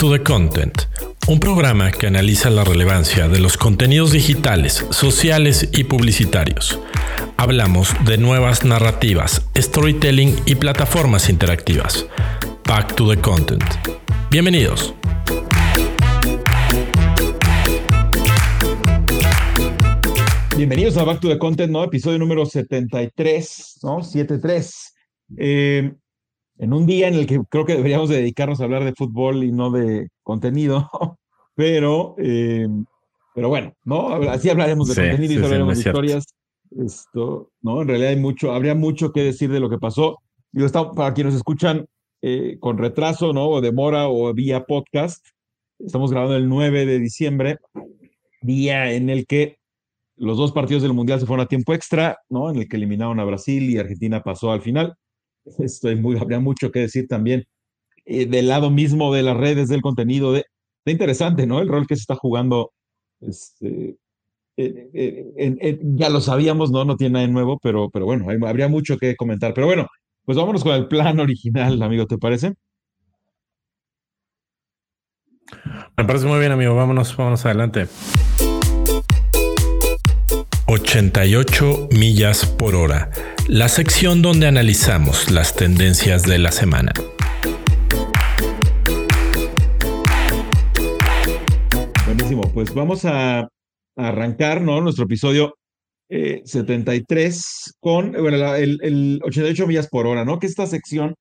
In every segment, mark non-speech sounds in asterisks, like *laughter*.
to the Content, un programa que analiza la relevancia de los contenidos digitales, sociales y publicitarios. Hablamos de nuevas narrativas, storytelling y plataformas interactivas. Back to the Content. Bienvenidos. Bienvenidos a Back to the Content, ¿no? Episodio número 73, ¿no? 73. Eh, en un día en el que creo que deberíamos dedicarnos a hablar de fútbol y no de contenido, *laughs* pero, eh, pero bueno, ¿no? Así hablaremos de contenido y hablaremos de historias. Esto, ¿no? En realidad hay mucho, habría mucho que decir de lo que pasó. Yo estaba, para quienes nos escuchan eh, con retraso, ¿no? O demora o vía podcast, estamos grabando el 9 de diciembre, día en el que los dos partidos del Mundial se fueron a tiempo extra, ¿no? En el que eliminaron a Brasil y Argentina pasó al final. *laughs* Estoy muy, habría mucho que decir también eh, del lado mismo de las redes, del contenido. De, interesante, ¿no? El rol que se está jugando. Este, ya lo sabíamos, ¿no? No tiene nada de nuevo, pero, pero bueno, habría mucho que comentar. Pero bueno, pues vámonos con el plan original, amigo, ¿te parece? Me parece muy bien, amigo. Vámonos, vámonos adelante. 88 millas por hora, la sección donde analizamos las tendencias de la semana. Buenísimo, pues vamos a arrancar ¿no? nuestro episodio 73 eh, con bueno, el, 88 millas por hora, ¿no? Que esta sección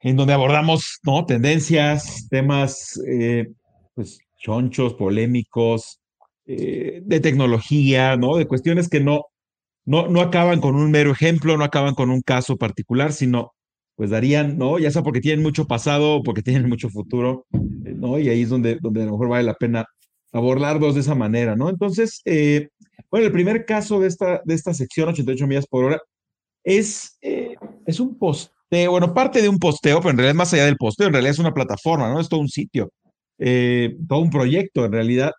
en donde abordamos ¿no? tendencias, temas eh, pues, chonchos, polémicos, eh, de tecnología, ¿no? De cuestiones que no, no, no acaban con un mero ejemplo, no acaban con un caso particular, sino pues darían, ¿no? Ya sea porque tienen mucho pasado porque tienen mucho futuro, eh, ¿no? Y ahí es donde, donde a lo mejor vale la pena abordarlos de esa manera, ¿no? Entonces, eh, bueno, el primer caso de esta, de esta sección, 88 millas por hora, es, es un posteo, bueno, parte de un posteo, pero en realidad más allá del posteo, en realidad es una plataforma, ¿no? Es todo un sitio, todo un proyecto en realidad,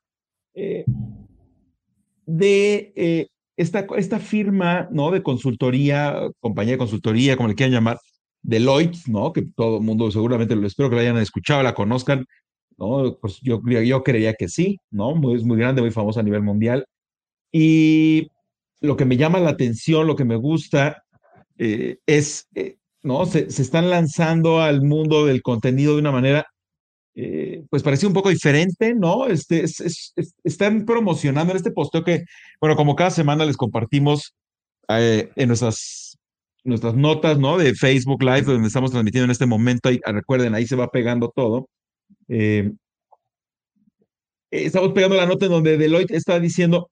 eh, de eh, esta, esta firma ¿no? de consultoría, compañía de consultoría, como le quieran llamar, Deloitte, ¿no? que todo el mundo seguramente lo espero que la hayan escuchado, la conozcan. ¿no? Pues yo, yo creía que sí, ¿no? Muy, es muy grande, muy famosa a nivel mundial. Y lo que me llama la atención, lo que me gusta, eh, es, ¿no? Se, se, están lanzando al mundo del contenido de una manera eh, pues parecía un poco diferente, ¿no? Este, están promocionando en este posteo que, bueno, como cada semana les compartimos eh, en nuestras, nuestras notas, ¿no? De Facebook Live, donde estamos transmitiendo en este momento, y, recuerden, ahí se va pegando todo. Eh, estamos pegando la nota en donde Deloitte está diciendo,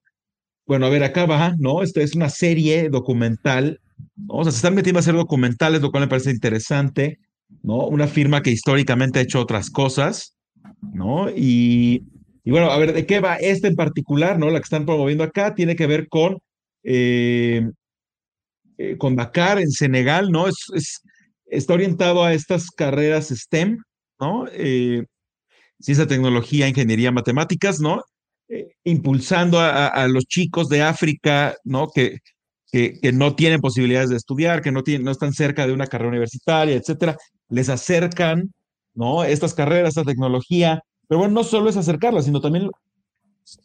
bueno, a ver, acá va, ¿no? Esta es una serie documental, ¿no? O sea, se están metiendo a hacer documentales, lo cual me parece interesante. ¿No? Una firma que históricamente ha hecho otras cosas, ¿no? Y, bueno, a ver, ¿de qué va este en particular, ¿no? La que están promoviendo acá tiene que ver con, eh, eh, con Dakar en Senegal, ¿no? Es, está orientado a estas carreras STEM, ¿no? Eh, ciencia, tecnología, ingeniería, matemáticas, ¿no? impulsando a, los chicos de África, ¿no? Que, que, no tienen posibilidades de estudiar, que no, tienen, no están cerca de una carrera universitaria, etcétera, les acercan, ¿no? Estas carreras, esta tecnología, pero bueno, no solo es acercarla, sino también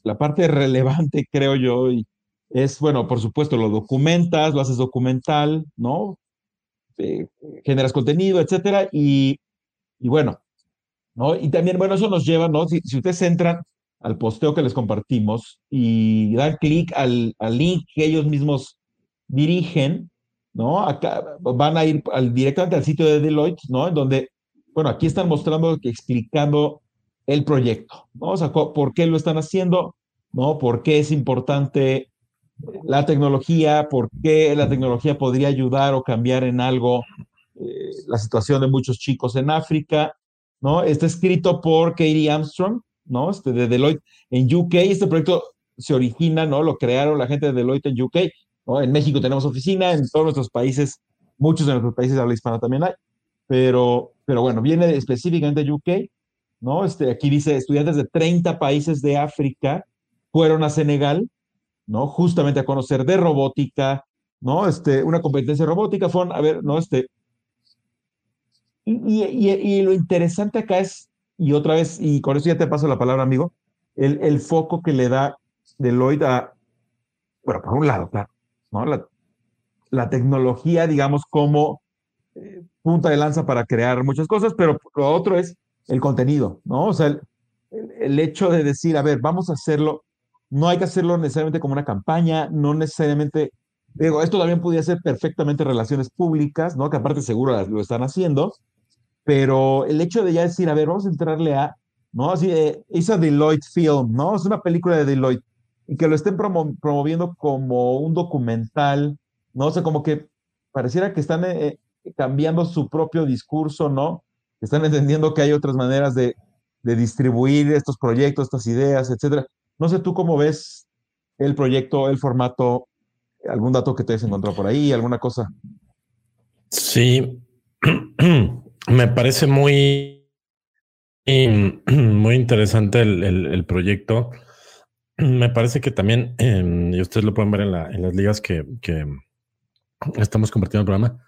la parte relevante, creo yo, y es, bueno, por supuesto, lo documentas, lo haces documental, ¿no? Generas contenido, etcétera, y, y, bueno, ¿no? Y también, bueno, eso nos lleva, ¿no? Si, si ustedes entran al posteo que les compartimos y dan clic al, al link que ellos mismos dirigen, ¿no? Acá van a ir al, directamente al sitio de Deloitte, ¿no? En donde, bueno, aquí están mostrando, explicando el proyecto, ¿no? O sea, por qué lo están haciendo, ¿no? Por qué es importante la tecnología, por qué la tecnología podría ayudar o cambiar en algo eh, la situación de muchos chicos en África, ¿no? Está escrito por Katie Armstrong, ¿no? Este, de Deloitte en UK. Este proyecto se origina, ¿no? Lo crearon la gente de Deloitte en UK en México tenemos oficina, en todos nuestros países, muchos de nuestros países de habla hispana también hay, pero, pero bueno, viene específicamente de UK, ¿no? Este, aquí dice, estudiantes de 30 países de África fueron a Senegal, ¿no? Justamente a conocer de robótica, ¿no? Este, una competencia robótica, fueron a ver, ¿no? Este, y, y, lo interesante acá es y otra vez, y con eso ya te paso la palabra, amigo, el, el foco que le da Deloitte a, bueno, por un lado, claro, ¿no? La, la tecnología, digamos, como eh, punta de lanza para crear muchas cosas, pero lo otro es el contenido, ¿no? O sea, el, el, hecho de decir, a ver, vamos a hacerlo, no hay que hacerlo necesariamente como una campaña, no necesariamente, digo, esto también podría ser perfectamente relaciones públicas, ¿no? Que aparte seguro lo están haciendo, pero el hecho de ya decir, a ver, vamos a entrarle a, ¿no? Así, eh, esa Deloitte Film, ¿no? Es una película de Deloitte y que lo estén promoviendo como un documental, ¿no? O sea, como que pareciera que están eh, eh, cambiando su propio discurso, ¿no? Están entendiendo que hay otras maneras de, de distribuir estos proyectos, estas ideas, etcétera. No sé tú cómo ves el proyecto, el formato, algún dato que te hayas encontrado por ahí, alguna cosa. Sí, *clears throat* me parece muy, muy interesante el, proyecto. Me parece que también, em, y ustedes lo pueden ver en, las ligas que, estamos compartiendo el programa,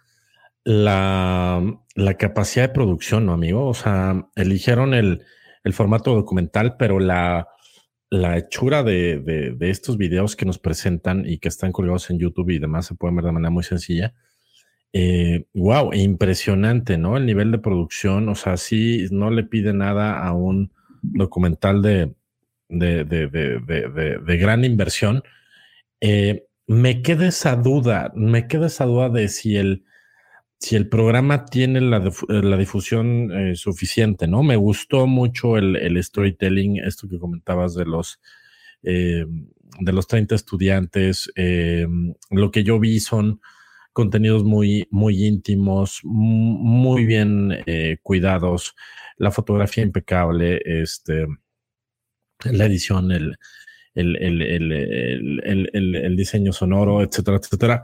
la, capacidad de producción, ¿no, amigo? O sea, eligieron el, formato documental, pero la, la hechura de, estos videos que nos presentan y que están colgados en YouTube y demás se pueden ver de manera muy sencilla wow, eh, impresionante, ¿no? El nivel de producción, o sea, sí, no le pide nada a un documental de, de, de, de gran inversión. Eh, me queda esa duda, me queda esa duda de si el, si el programa tiene la, la difusión eh, suficiente, ¿no? Me gustó mucho el, el storytelling, esto que comentabas de los, de los 30 estudiantes. lo que yo vi son contenidos muy, muy íntimos, muy bien eh, cuidados, la fotografía impecable, este, la edición, el, el, el, el, diseño sonoro, etcétera, etcétera.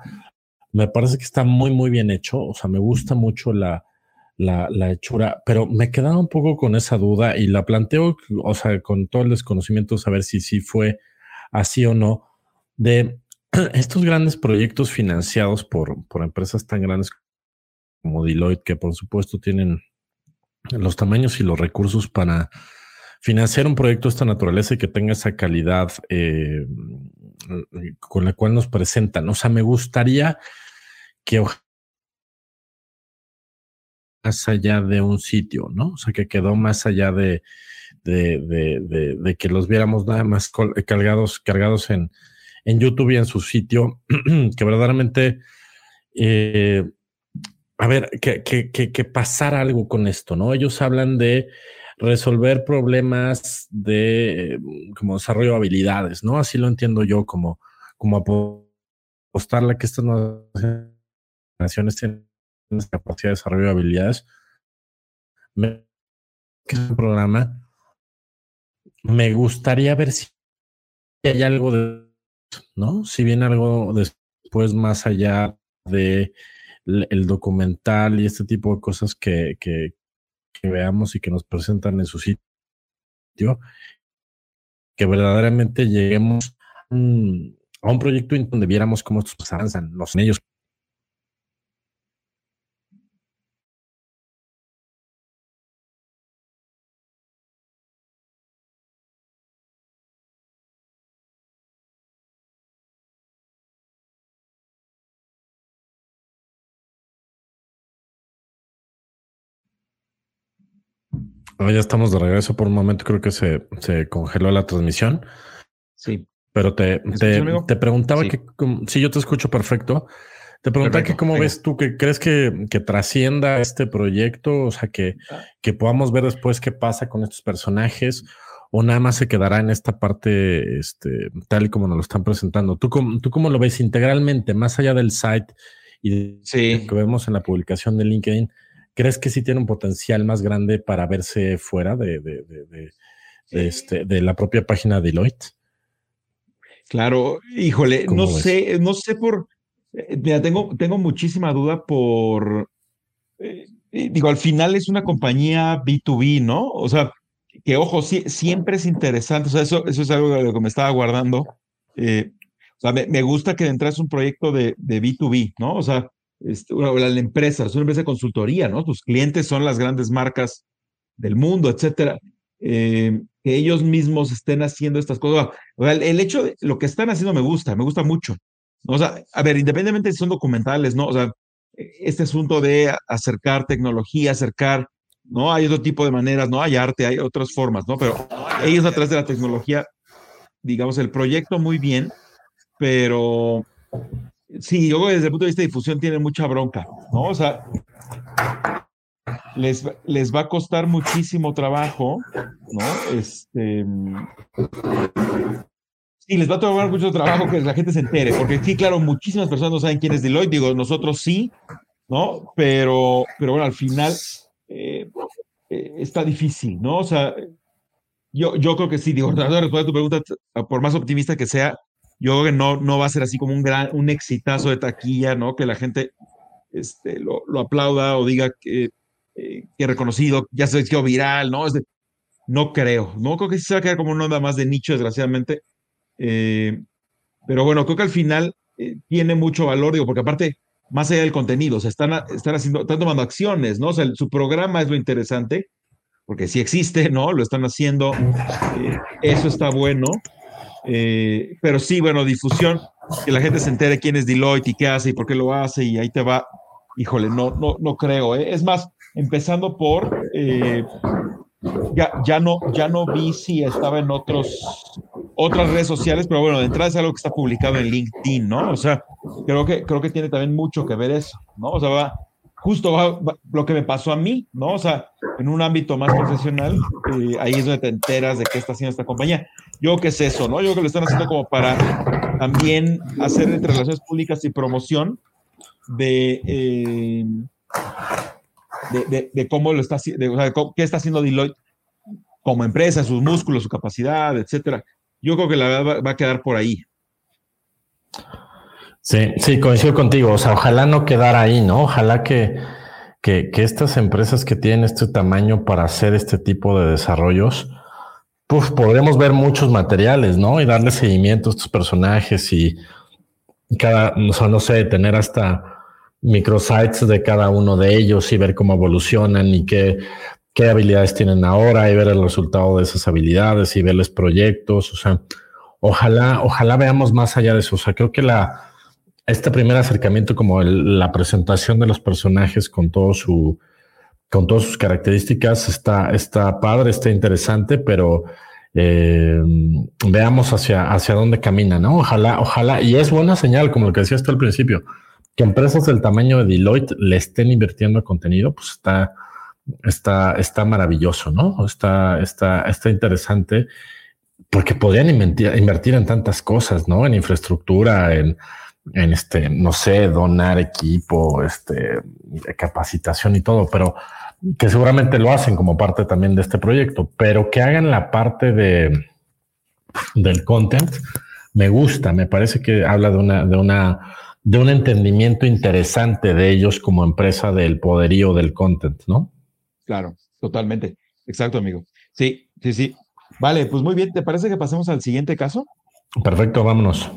Me parece que está muy, muy bien hecho. O sea, me gusta mucho la, la, la, hechura, pero me quedaba un poco con esa duda y la planteo, o sea, con todo el desconocimiento, saber si sí fue así o no, de *clears throat* estos grandes proyectos financiados por, por empresas tan grandes como Deloitte, que por supuesto tienen los tamaños y los recursos para financiar un proyecto de esta naturaleza y que tenga esa calidad eh, con la cual nos presentan. O sea, me gustaría que más allá de un sitio, ¿no? O sea, que quedó más allá de, de, de que los viéramos nada más cargados, cargados en, en YouTube y en su sitio, *clears throat* que verdaderamente, eh, a ver, que, que, que, pasara algo con esto, ¿no? Ellos hablan de resolver problemas de como desarrollo de habilidades, ¿no? Así lo entiendo yo, como, como apostarle a que estas nuevas naciones tienen capacidad de desarrollo de habilidades. Me, es un programa. Me gustaría ver si hay algo de ¿no? Si viene algo después más allá de el documental y este tipo de cosas que, que, veamos y que nos presentan en su sitio, que verdaderamente lleguemos a un, a un proyecto en donde viéramos cómo estos avanzan, los en ellos ya estamos de regreso por un momento, creo que se, se congeló la transmisión. Sí. Pero te, te, preguntaba que, si yo te escucho perfecto, te preguntaba que cómo ves tú, que crees que, que, trascienda este proyecto, o sea, que, ah. que podamos ver después qué pasa con estos personajes, o nada más se quedará en esta parte este, tal y como nos lo están presentando. ¿Tú, ¿Tú cómo lo ves integralmente, más allá del site y sí. que vemos en la publicación de LinkedIn? ¿Crees que sí tiene un potencial más grande para verse fuera de, de, de, este, de la propia página de Deloitte? Claro, híjole, no sé, no sé por, eh, mira, tengo, tengo muchísima duda por, eh, eh, digo, al final es una compañía B2B, ¿no? O sea, que ojo, siempre es interesante, o sea, eso, eso es algo de lo que me estaba guardando. o sea, me, gusta que entras un proyecto de, de B2B, ¿no? O sea, este, la, empresa, es una empresa de consultoría, ¿no? Tus clientes son las grandes marcas del mundo, etcétera, eh, que ellos mismos estén haciendo estas cosas. el, hecho de lo que están haciendo me gusta, me gusta mucho. O sea, a ver, independientemente si son documentales, ¿no? O sea, este asunto de acercar tecnología, acercar, ¿no? Hay otro tipo de maneras, ¿no? Hay arte, hay otras formas, ¿no? Pero ellos a través de la tecnología, digamos, el proyecto muy bien, pero sí, yo desde el punto de vista de difusión tienen mucha bronca, ¿no? O sea, les, les va a costar muchísimo trabajo, ¿no? Este. Sí, les va a tomar mucho trabajo que la gente se entere, porque sí, claro, muchísimas personas no saben quién es Deloitte, digo, nosotros sí, ¿no? Pero, pero bueno, al final eh, eh, está difícil, ¿no? O sea, yo, yo creo que sí, digo, *laughs* tratando de responder a tu pregunta, por más optimista que sea, yo creo que no, no va a ser así como un gran, un exitazo de taquilla, ¿no? Que la gente este, lo, lo aplauda o diga que eh, que reconocido, ya se quedó viral, ¿no? no creo, no creo que sí se va a quedar como una onda más de nicho, desgraciadamente. Eh, pero bueno, creo que al final eh, tiene mucho valor, digo, porque aparte, más allá del contenido, o están, están haciendo, están tomando acciones, ¿no? O sea, su programa es lo interesante, porque sí existe, ¿no? Lo están haciendo, eso está bueno. Pero sí, bueno, difusión, que la gente se entere quién es Deloitte y qué hace y por qué lo hace, y ahí te va. Híjole, no, no, no creo. Es más, empezando por, eh, ya, ya, no, ya no vi si estaba en otros, otras redes sociales, pero bueno, de entrada es algo que está publicado en LinkedIn, ¿no? O sea, creo que, creo que tiene también mucho que ver eso, ¿no? O sea, va, justo lo que me pasó a mí, ¿no? O sea, en un ámbito más profesional, eh, ahí es donde te enteras de qué está haciendo esta compañía. Yo qué es eso, ¿no? Yo creo que lo están haciendo como para también hacer entre relaciones públicas y promoción de, eh, de, cómo lo está haciendo, o sea, qué está haciendo Deloitte como empresa, sus músculos, su capacidad, etcétera. Yo creo que la verdad va, a quedar por ahí. Sí, sí, coincido contigo. O sea, ojalá no quedara ahí, ¿no? Ojalá que, que, que, estas empresas que tienen este tamaño para hacer este tipo de desarrollos, pues podremos ver muchos materiales, ¿no? Y darle seguimiento a estos personajes y cada, o sea, no sé, tener hasta microsites de cada uno de ellos y ver cómo evolucionan y qué, qué habilidades tienen ahora y ver el resultado de esas habilidades y verles proyectos. O sea, ojalá, ojalá veamos más allá de eso. O sea, creo que la, este primer acercamiento, como la presentación de los personajes con todo su, con todas sus características, está, padre, está interesante, pero eh, veamos hacia, hacia dónde camina, ¿no? Ojalá, ojalá, y es buena señal, como lo que decías tú al principio que empresas del tamaño de Deloitte le estén invirtiendo contenido, pues está, está, está maravilloso, ¿no? Está, está, está interesante porque podrían invertir, en tantas cosas, ¿no? En infraestructura, en, en este, no sé, donar equipo, este, capacitación y todo, pero que seguramente lo hacen como parte también de este proyecto, pero que hagan la parte de del content, me gusta, me parece que habla de una, de una de un entendimiento interesante de ellos como empresa del poderío del content, ¿no? Claro, totalmente. Exacto, amigo. Sí, sí, sí. Vale, pues muy bien. ¿Te parece que pasemos al siguiente caso? Perfecto, vámonos.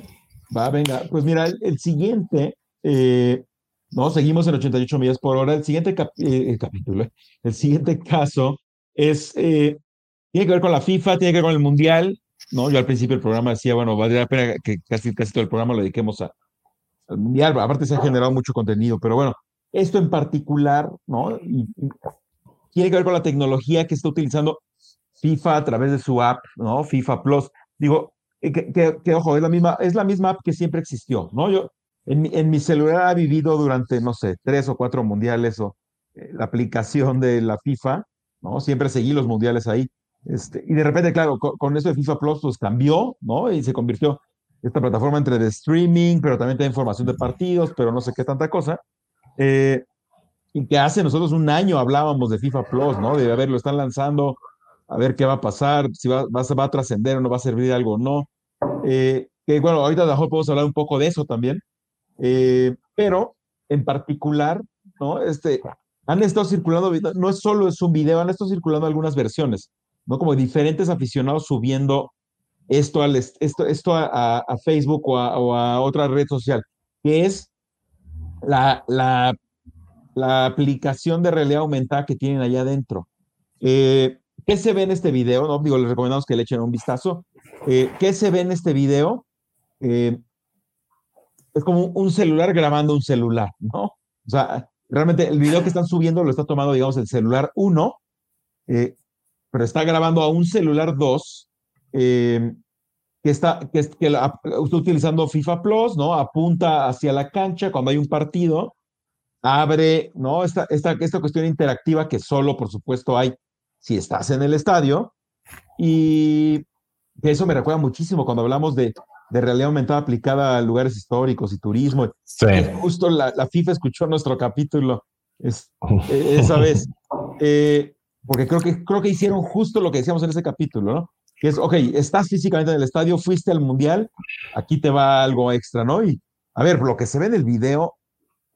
Va, venga. Pues mira, el, siguiente, eh, no, seguimos en 88 millas por hora. El siguiente eh, capítulo, el siguiente caso es, eh, tiene que ver con la FIFA, tiene que ver con el Mundial. No, yo al principio del programa decía, bueno, valdría la pena que casi, casi todo el programa lo dediquemos a, al mundial. Aparte se ha generado mucho contenido, pero bueno, esto en particular, ¿no? Y, tiene que ver con la tecnología que está utilizando FIFA a través de su app, ¿no? FIFA Plus. Digo, que, ojo, es la, misma, es la misma app que siempre existió, ¿no? Yo en, en mi celular ha vivido durante, no sé, tres o cuatro mundiales o eh, la aplicación de la FIFA, ¿no? Siempre seguí los mundiales ahí. Este, y de repente, claro, con, con, eso de FIFA Plus, pues cambió, ¿no? Y se convirtió esta plataforma entre de streaming, pero también tiene información de partidos, pero no sé qué tanta cosa. Eh, y que hace nosotros un año hablábamos de FIFA Plus, ¿no? De, a ver, lo están lanzando, a ver qué va a pasar, si va, va, va a trascender o no va a servir de algo o no. Eh, que bueno, ahorita a lo mejor podemos hablar un poco de eso también. Eh, pero en particular, ¿no? Este, han estado circulando, no es solo es un video, han estado circulando algunas versiones, ¿no? Como diferentes aficionados subiendo esto, al, esto, esto a, a Facebook o a, o a, otra red social, que es la, la, la, aplicación de realidad aumentada que tienen allá adentro. Eh, ¿Qué se ve en este video? No, digo, les recomendamos que le echen un vistazo. Eh, ¿Qué se ve en este video? Eh, es como un celular grabando un celular, ¿no? O sea, realmente el video que están subiendo lo está tomando, digamos, el celular 1, pero está grabando a un celular 2 que está, que, que está utilizando FIFA Plus, ¿no? Apunta hacia la cancha cuando hay un partido, abre, ¿no? Esta, esta, esta cuestión interactiva que solo, por supuesto, hay si estás en el estadio. Y eso me recuerda muchísimo cuando hablamos de, de realidad aumentada aplicada a lugares históricos y turismo. Sí. Justo la, la, FIFA escuchó nuestro capítulo es, e, esa vez. Eh, porque creo que, creo que hicieron justo lo que decíamos en ese capítulo, ¿no? Que es, ok, estás físicamente en el estadio, fuiste al mundial, aquí te va algo extra, ¿no? Y a ver, lo que se ve en el video,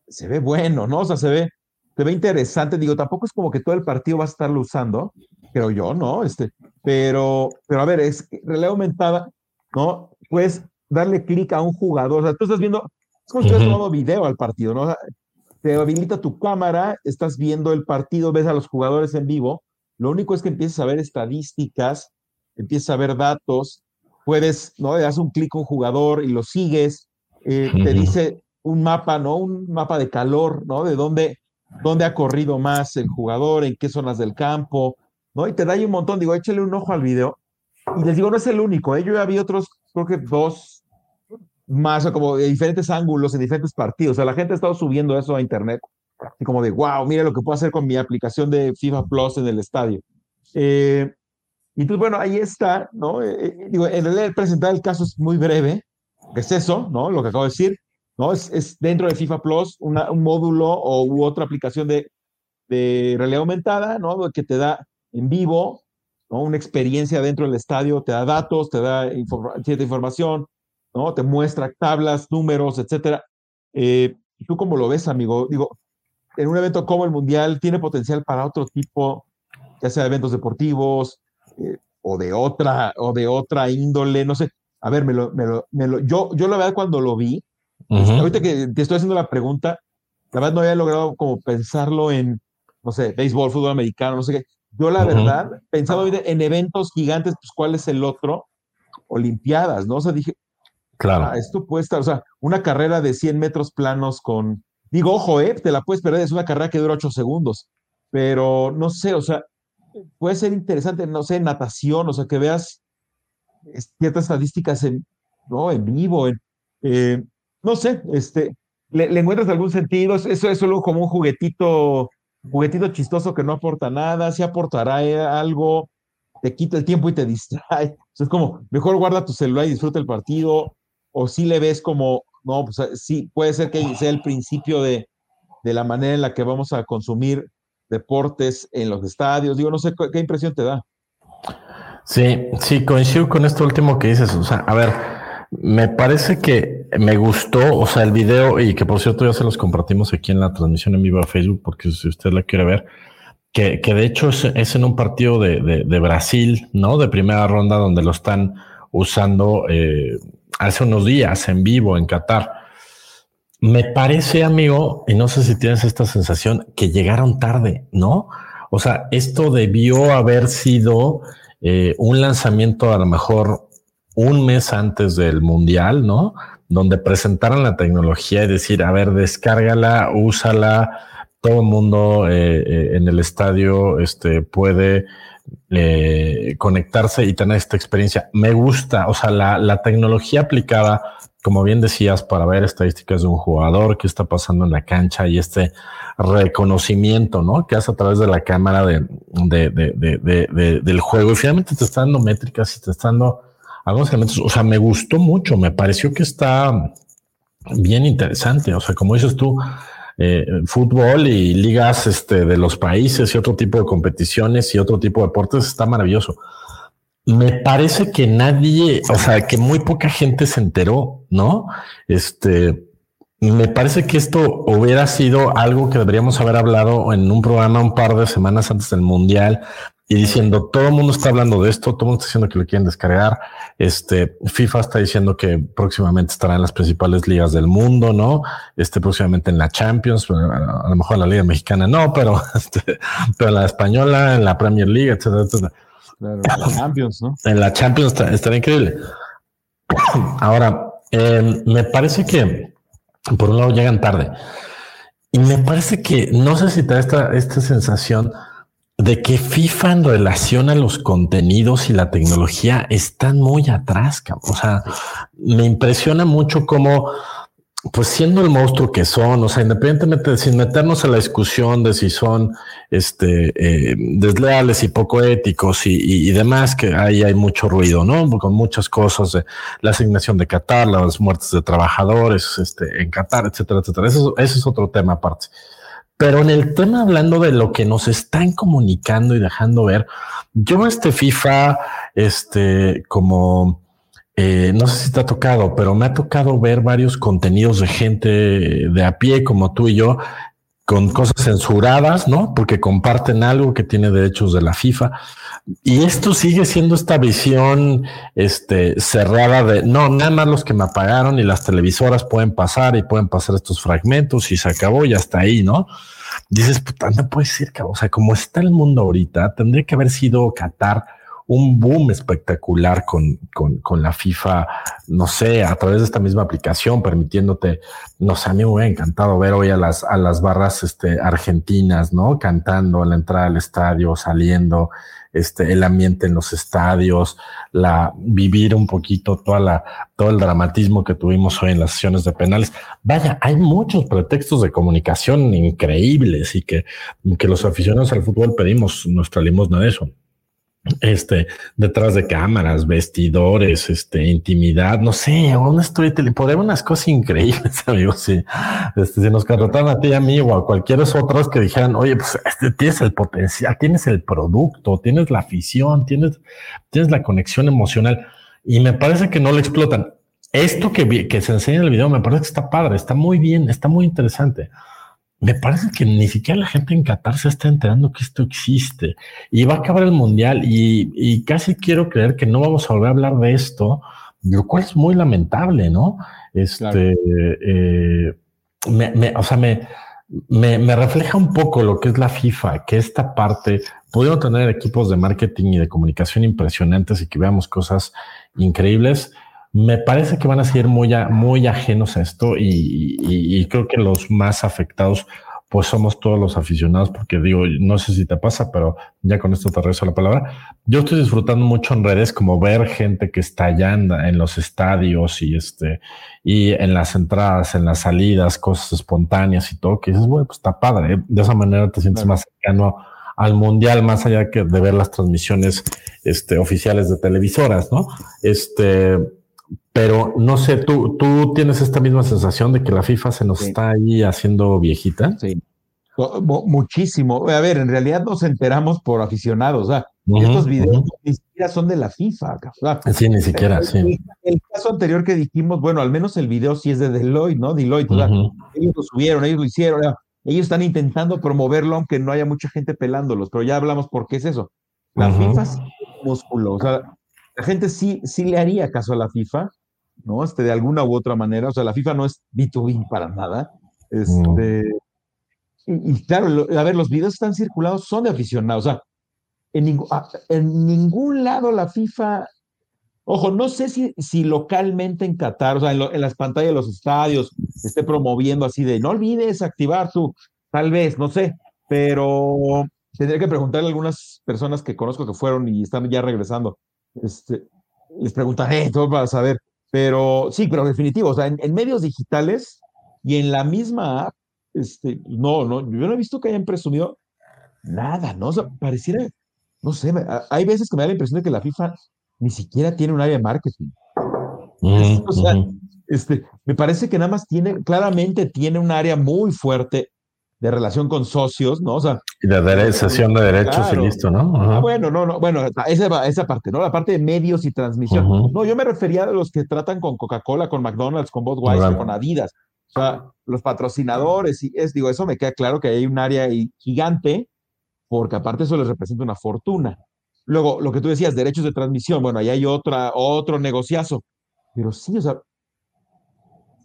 se ve bueno, ¿no? O sea, se ve, se ve interesante. Digo, tampoco es como que todo el partido va a estarlo usando, creo yo, ¿no? Este, pero, pero a ver, es realidad aumentada, ¿no? Puedes darle clic a un jugador. O sea, tú estás viendo, es como si estás tomando video al partido, ¿no? te habilita tu cámara, estás viendo el partido, ves a los jugadores en vivo. Lo único es que empiezas a ver estadísticas, empiezas a ver datos, puedes, ¿no? Le das un clic a un jugador y lo sigues, eh, te dice un mapa, ¿no? Un mapa de calor, ¿no? De dónde, dónde ha corrido más el jugador, en qué zonas del campo, ¿no? Y te da ahí un montón, digo, échale un ojo al video. Y les digo, no es el único, ¿eh? yo ya vi otros, creo que dos más, como de diferentes ángulos en diferentes partidos. O sea, la gente ha estado subiendo eso a internet, y como de, wow, mira lo que puedo hacer con mi aplicación de FIFA Plus en el estadio. Eh, y entonces, bueno, ahí está, ¿no? Eh, eh, digo, en realidad presentar el caso es muy breve, es eso, ¿no? Lo que acabo de decir. ¿no? Es, es dentro de FIFA Plus una, un módulo o u otra aplicación de, de realidad aumentada, ¿no? Que te da en vivo, ¿no? Una experiencia dentro del estadio, te da datos, te da cierta información, ¿no? Te muestra tablas, números, etcétera. Eh, ¿Tú cómo lo ves, amigo? Digo, en un evento como el Mundial, ¿tiene potencial para otro tipo, ya sea eventos deportivos eh, o de otra, o de otra índole? No sé. A ver, me lo, me lo, me lo, yo, yo la verdad cuando lo vi, Ahorita que te estoy haciendo la pregunta, la verdad no había logrado como pensarlo en, no sé, béisbol, fútbol americano, no sé qué. Yo la verdad pensaba en eventos gigantes, pues cuál es el otro, Olimpiadas, ¿no? O sea, dije, claro, ah, esto puede estar, o sea, una carrera de 100 metros planos con, digo, ojo, eh, te la puedes perder, es una carrera que dura 8 segundos, pero no sé, o sea, puede ser interesante, no sé, natación, o sea, que veas ciertas estadísticas en, ¿no? en vivo, en, eh, no sé, este, ¿le, encuentras algún sentido? Eso es solo como un juguetito, juguetito chistoso que no aporta nada, si aportará eh, algo, te quita el tiempo y te distrae. *laughs* es como, mejor guarda tu celular y disfruta el partido, o si le ves como, no, pues eh, sí, puede ser que sea el principio de, de la manera en la que vamos a consumir deportes en los estadios. Digo, no sé qué impresión te da. Sí, sí, coincido con esto último que dices. O sea, a ver, me parece que me gustó, o sea, el video, y que por cierto ya se los compartimos aquí en la transmisión en vivo a Facebook, porque si usted la quiere ver, que, que de hecho es, en un partido de, de, Brasil, ¿no? De primera ronda, donde lo están usando eh, hace unos días en vivo en Qatar. Me parece, amigo, y no sé si tienes esta sensación, que llegaron tarde, ¿no? O sea, esto debió haber sido eh, un lanzamiento a lo mejor un mes antes del mundial, ¿no? Donde presentaran la tecnología y decir, a ver, descárgala, úsala, todo el mundo eh, eh, en el estadio este, puede eh, conectarse y tener esta experiencia. Me gusta, o sea, la, la, tecnología aplicada, como bien decías, para ver estadísticas de un jugador, qué está pasando en la cancha y este reconocimiento, ¿no? Que hace a través de la cámara de, de, de, del juego y finalmente te está dando métricas y te está dando algunos elementos, o sea, me gustó mucho, me pareció que está bien interesante, o sea, como dices tú, eh, fútbol y ligas este, de los países y otro tipo de competiciones y otro tipo de deportes está maravilloso. Me parece que nadie, o sea, que muy poca gente se enteró, ¿no? Este, me parece que esto hubiera sido algo que deberíamos haber hablado en un programa un par de semanas antes del Mundial, y diciendo, todo el mundo está hablando de esto, todo el mundo está diciendo que lo quieren descargar. Este FIFA está diciendo que próximamente estará en las principales ligas del mundo, ¿no? Este próximamente en la Champions, a lo mejor en la Liga Mexicana no, pero, *laughs* este, pero en la española, en la Premier League, etcétera, etcétera. en la Champions, ¿no? En la Champions está, estaría increíble. Ahora, eh, me parece que por un lado llegan tarde. Y me parece que no sé si te da esta, esta sensación de que FIFA en relación a los contenidos y la tecnología están muy atrás. O sea, me impresiona mucho cómo pues siendo el monstruo que son, o sea, independientemente de sin meternos a la discusión de si son este eh, desleales y poco éticos y, demás, que ahí hay mucho ruido, ¿no? Con muchas cosas de la asignación de Qatar, las muertes de trabajadores este, en Qatar, etcétera, etcétera. Eso, ese es otro tema aparte. Pero en el tema hablando de lo que nos están comunicando y dejando ver, yo este FIFA, este, como eh, no sé si te ha tocado, pero me ha tocado ver varios contenidos de gente de a pie como tú y yo con cosas censuradas, ¿no? Porque comparten algo que tiene derechos de la FIFA. Y esto sigue siendo esta visión este, cerrada de, no, nada más los que me apagaron y las televisoras pueden pasar y pueden pasar estos fragmentos y se acabó y hasta ahí, ¿no? Dices, puta, no puede ser, o sea, como está el mundo ahorita, tendría que haber sido Qatar un boom espectacular con, con, con, la FIFA, no sé, a través de esta misma aplicación, permitiéndote, no sé, a mí me hubiera encantado ver hoy a las, a las barras este, argentinas, ¿no? Cantando a la entrada del estadio, saliendo, este, el ambiente en los estadios, la, vivir un poquito toda la, todo el dramatismo que tuvimos hoy en las sesiones de penales. Vaya, hay muchos pretextos de comunicación increíbles y que, que los aficionados al fútbol pedimos nuestra limosna de eso este, detrás de cámaras, vestidores, este, intimidad, no sé, una storytelling, podemos unas cosas increíbles, *laughs* amigos. Si, este, si nos contrataran a ti, a mí o a cualquiera otros que dijeran, oye, pues este, tienes el potencial, tienes el producto, tienes la afición, tienes, tienes la conexión emocional y me parece que no lo explotan. Esto que, que se enseña en el video me parece que está padre, está muy bien, está muy interesante me parece que ni siquiera la gente en Qatar se está enterando que esto existe y va a acabar el mundial y, casi quiero creer que no vamos a volver a hablar de esto, lo cual es muy lamentable, ¿no? Este, eh, me, o sea, me, me, refleja un poco lo que es la FIFA, que esta parte, pudieron tener equipos de marketing y de comunicación impresionantes y que veamos cosas increíbles me parece que van a seguir muy, muy ajenos a esto y, creo que los más afectados pues somos todos los aficionados, porque digo, no sé si te pasa, pero ya con esto te regreso la palabra. Yo estoy disfrutando mucho en redes como ver gente que está allá en, los estadios y este, y en las entradas, en las salidas, cosas espontáneas y todo, que dices, bueno, pues está padre. ¿eh? De esa manera te sientes más cercano al mundial, más allá que de ver las transmisiones este, oficiales de televisoras, ¿no? Este, pero no sé, ¿tú, tú tienes esta misma sensación de que la FIFA se nos está ahí haciendo viejita. Sí. Muchísimo. A ver, en realidad nos enteramos por aficionados. O sea, estos videos ni siquiera son de la FIFA. sí, ni siquiera, sí. El, caso anterior que dijimos, bueno, al menos el video sí es de Deloitte, ¿no? Deloitte, ellos lo subieron, ellos lo hicieron. Ellos están intentando promoverlo, aunque no haya mucha gente pelándolos, pero ya hablamos por qué es eso. La FIFA es músculo. O sea, la gente sí, sí le haría caso a la FIFA, ¿no? Este, de alguna u otra manera. O sea, la FIFA no es B2B para nada. Este, y, claro, a ver, los videos están circulados, son de aficionados. O sea, en, ah, en ningún lado la FIFA Ojo, no sé si, si localmente en Qatar, o sea, en, las pantallas de los estadios, esté promoviendo así de no olvides activar su, tal vez, no sé, pero tendría que preguntarle a algunas personas que conozco que fueron y están ya regresando. Este, les preguntaré *laughs* todo para saber. Pero sí, pero definitivo, o sea, en, medios digitales y en la misma app, este, no, no, yo no he visto que hayan presumido nada, ¿no? O sea, pareciera, no sé, hay veces que me da la impresión de que la FIFA ni siquiera tiene un área de marketing. o sea, este, me parece que nada más tiene, claramente tiene un área muy fuerte de relación con socios, ¿no? O sea. Y de derecho, sesión de derechos y listo, ¿no? Ah, bueno, no, no, bueno, esa, esa parte, ¿no? La parte de medios y transmisión. No, yo me refería a los que tratan con Coca-Cola, con McDonald's, con Budweiser, con Adidas. O sea, los patrocinadores, y es, digo, eso me queda claro que hay un área gigante porque aparte eso les representa una fortuna. Luego, lo que tú decías, derechos de transmisión, bueno, ahí hay otra, otro negociazo. Pero sí, o sea, o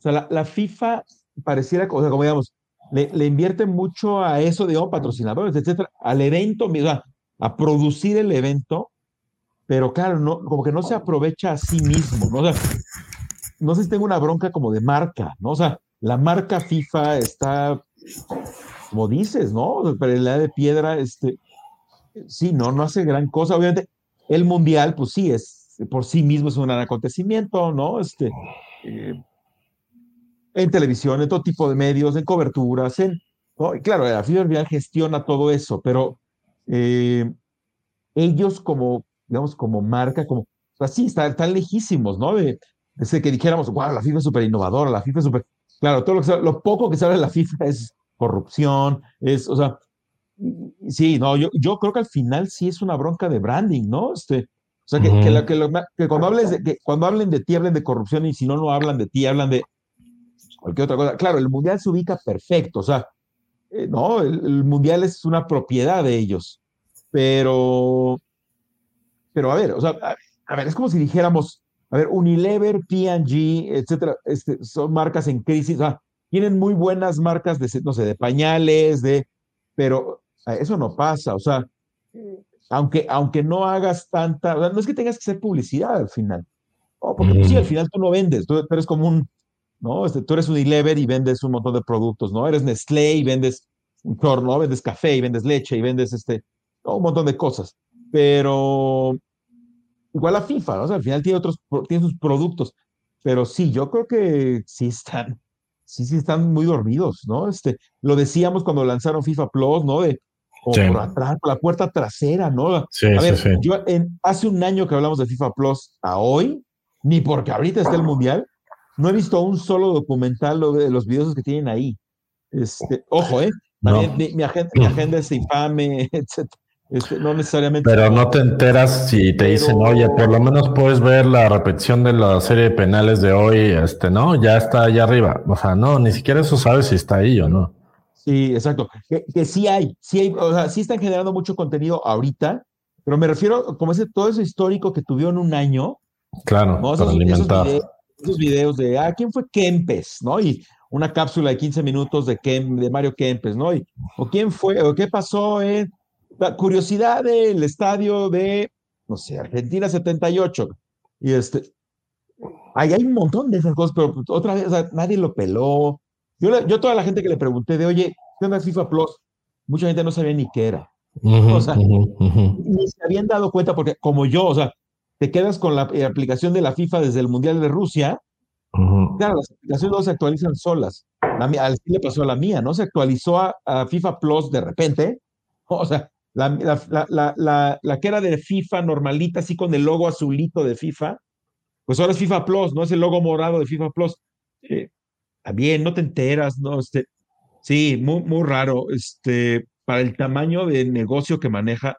sea la, FIFA pareciera, o sea, como digamos, le, le invierte mucho a eso de oh, patrocinadores, etcétera, al evento, sea, a producir el evento, pero claro, no, como que no se aprovecha a sí mismo, ¿no? O sea, no sé si tengo una bronca como de marca, ¿no? O sea, la marca FIFA está, como dices, ¿no? Pero la de piedra, este, sí, no, no hace gran cosa. Obviamente, el mundial, pues sí, es por sí mismo es un acontecimiento, ¿no? Este, eh, en televisión, en todo tipo de medios, en coberturas, en, claro, la FIFA gestiona todo eso, pero eh, ellos como, digamos, como marca, como, así, están, lejísimos, ¿no? De, de que dijéramos, wow, la FIFA es súper innovadora, la FIFA es súper, claro, todo lo, que lo poco que sabe de la FIFA es corrupción, es, o sea, Sí, no, yo, yo creo que al final sí es una bronca de branding, ¿no? Este, o sea, que, que, cuando, hables de, que cuando hablen de ti hablen de corrupción y si no, no hablan de ti, hablan de cualquier otra cosa. Claro, el mundial se ubica perfecto, o sea, eh, no, el, mundial es una propiedad de ellos, pero, pero a ver, o sea, a, ver, es como si dijéramos, a ver, Unilever, P&G, etcétera, este, son marcas en crisis, o sea, tienen muy buenas marcas de, no sé, de pañales, de, pero eso no pasa, o sea, aunque, aunque no hagas tanta, no es que tengas que hacer publicidad al final, porque pues, sí, al final tú no vendes, tú, eres como un, ¿no? Este, tú eres un Unilever y vendes un montón de productos, ¿no? Eres Nestlé y vendes un ¿no? Vendes café y vendes leche y vendes este, un montón de cosas, pero igual la FIFA, ¿no? O sea, al final tiene otros, tiene sus productos, pero sí, yo creo que sí están, sí, sí están muy dormidos, ¿no? Este, lo decíamos cuando lanzaron FIFA Plus, ¿no? De, por atrás, por la puerta trasera, ¿no? Sí, a ver, yo en, hace un año que hablamos de FIFA Plus a hoy, ni porque ahorita está el Mundial, no he visto un solo documental de los videos que tienen ahí. Este, ojo, ¿eh? mi, agenda, mi, agenda, es infame, *laughs* etc. Este, no necesariamente. Pero no te enteras si te dicen, oye, por lo menos puedes ver la repetición de la serie de penales de hoy, este, no, ya está allá arriba. O sea, no, ni siquiera eso sabes si está ahí o no. Sí, exacto. Que, sí hay, sí hay, o sea, sí están generando mucho contenido ahorita, pero me refiero como ese todo eso histórico que tuvieron un año. Claro, para alimentar. Esos videos, de, ah, ¿quién fue Kempes? ¿No? Y una cápsula de 15 minutos de, Kem, de Mario Kempes, ¿no? Y, o quién fue, o qué pasó en la curiosidad del estadio de, no sé, Argentina 78. Y este, ahí hay un montón de esas cosas, pero otra vez, nadie lo peló, yo, yo toda la gente que le pregunté de, oye, ¿qué onda FIFA Plus? Mucha gente no sabía ni qué era. o sea, ni se habían dado cuenta porque como yo, o sea, te quedas con la eh, aplicación de la FIFA desde el Mundial de Rusia. Claro, las aplicaciones no se actualizan solas. La mía, le pasó a la mía, ¿no? Se actualizó a, FIFA Plus de repente. *laughs* O sea, la, la, la, la, que era de FIFA normalita, así con el logo azulito de FIFA, pues ahora es FIFA Plus, ¿no? Es el logo morado de FIFA Plus. Eh, bien, no te enteras, ¿no? Este, sí, muy, muy raro, este, para el tamaño de negocio que maneja.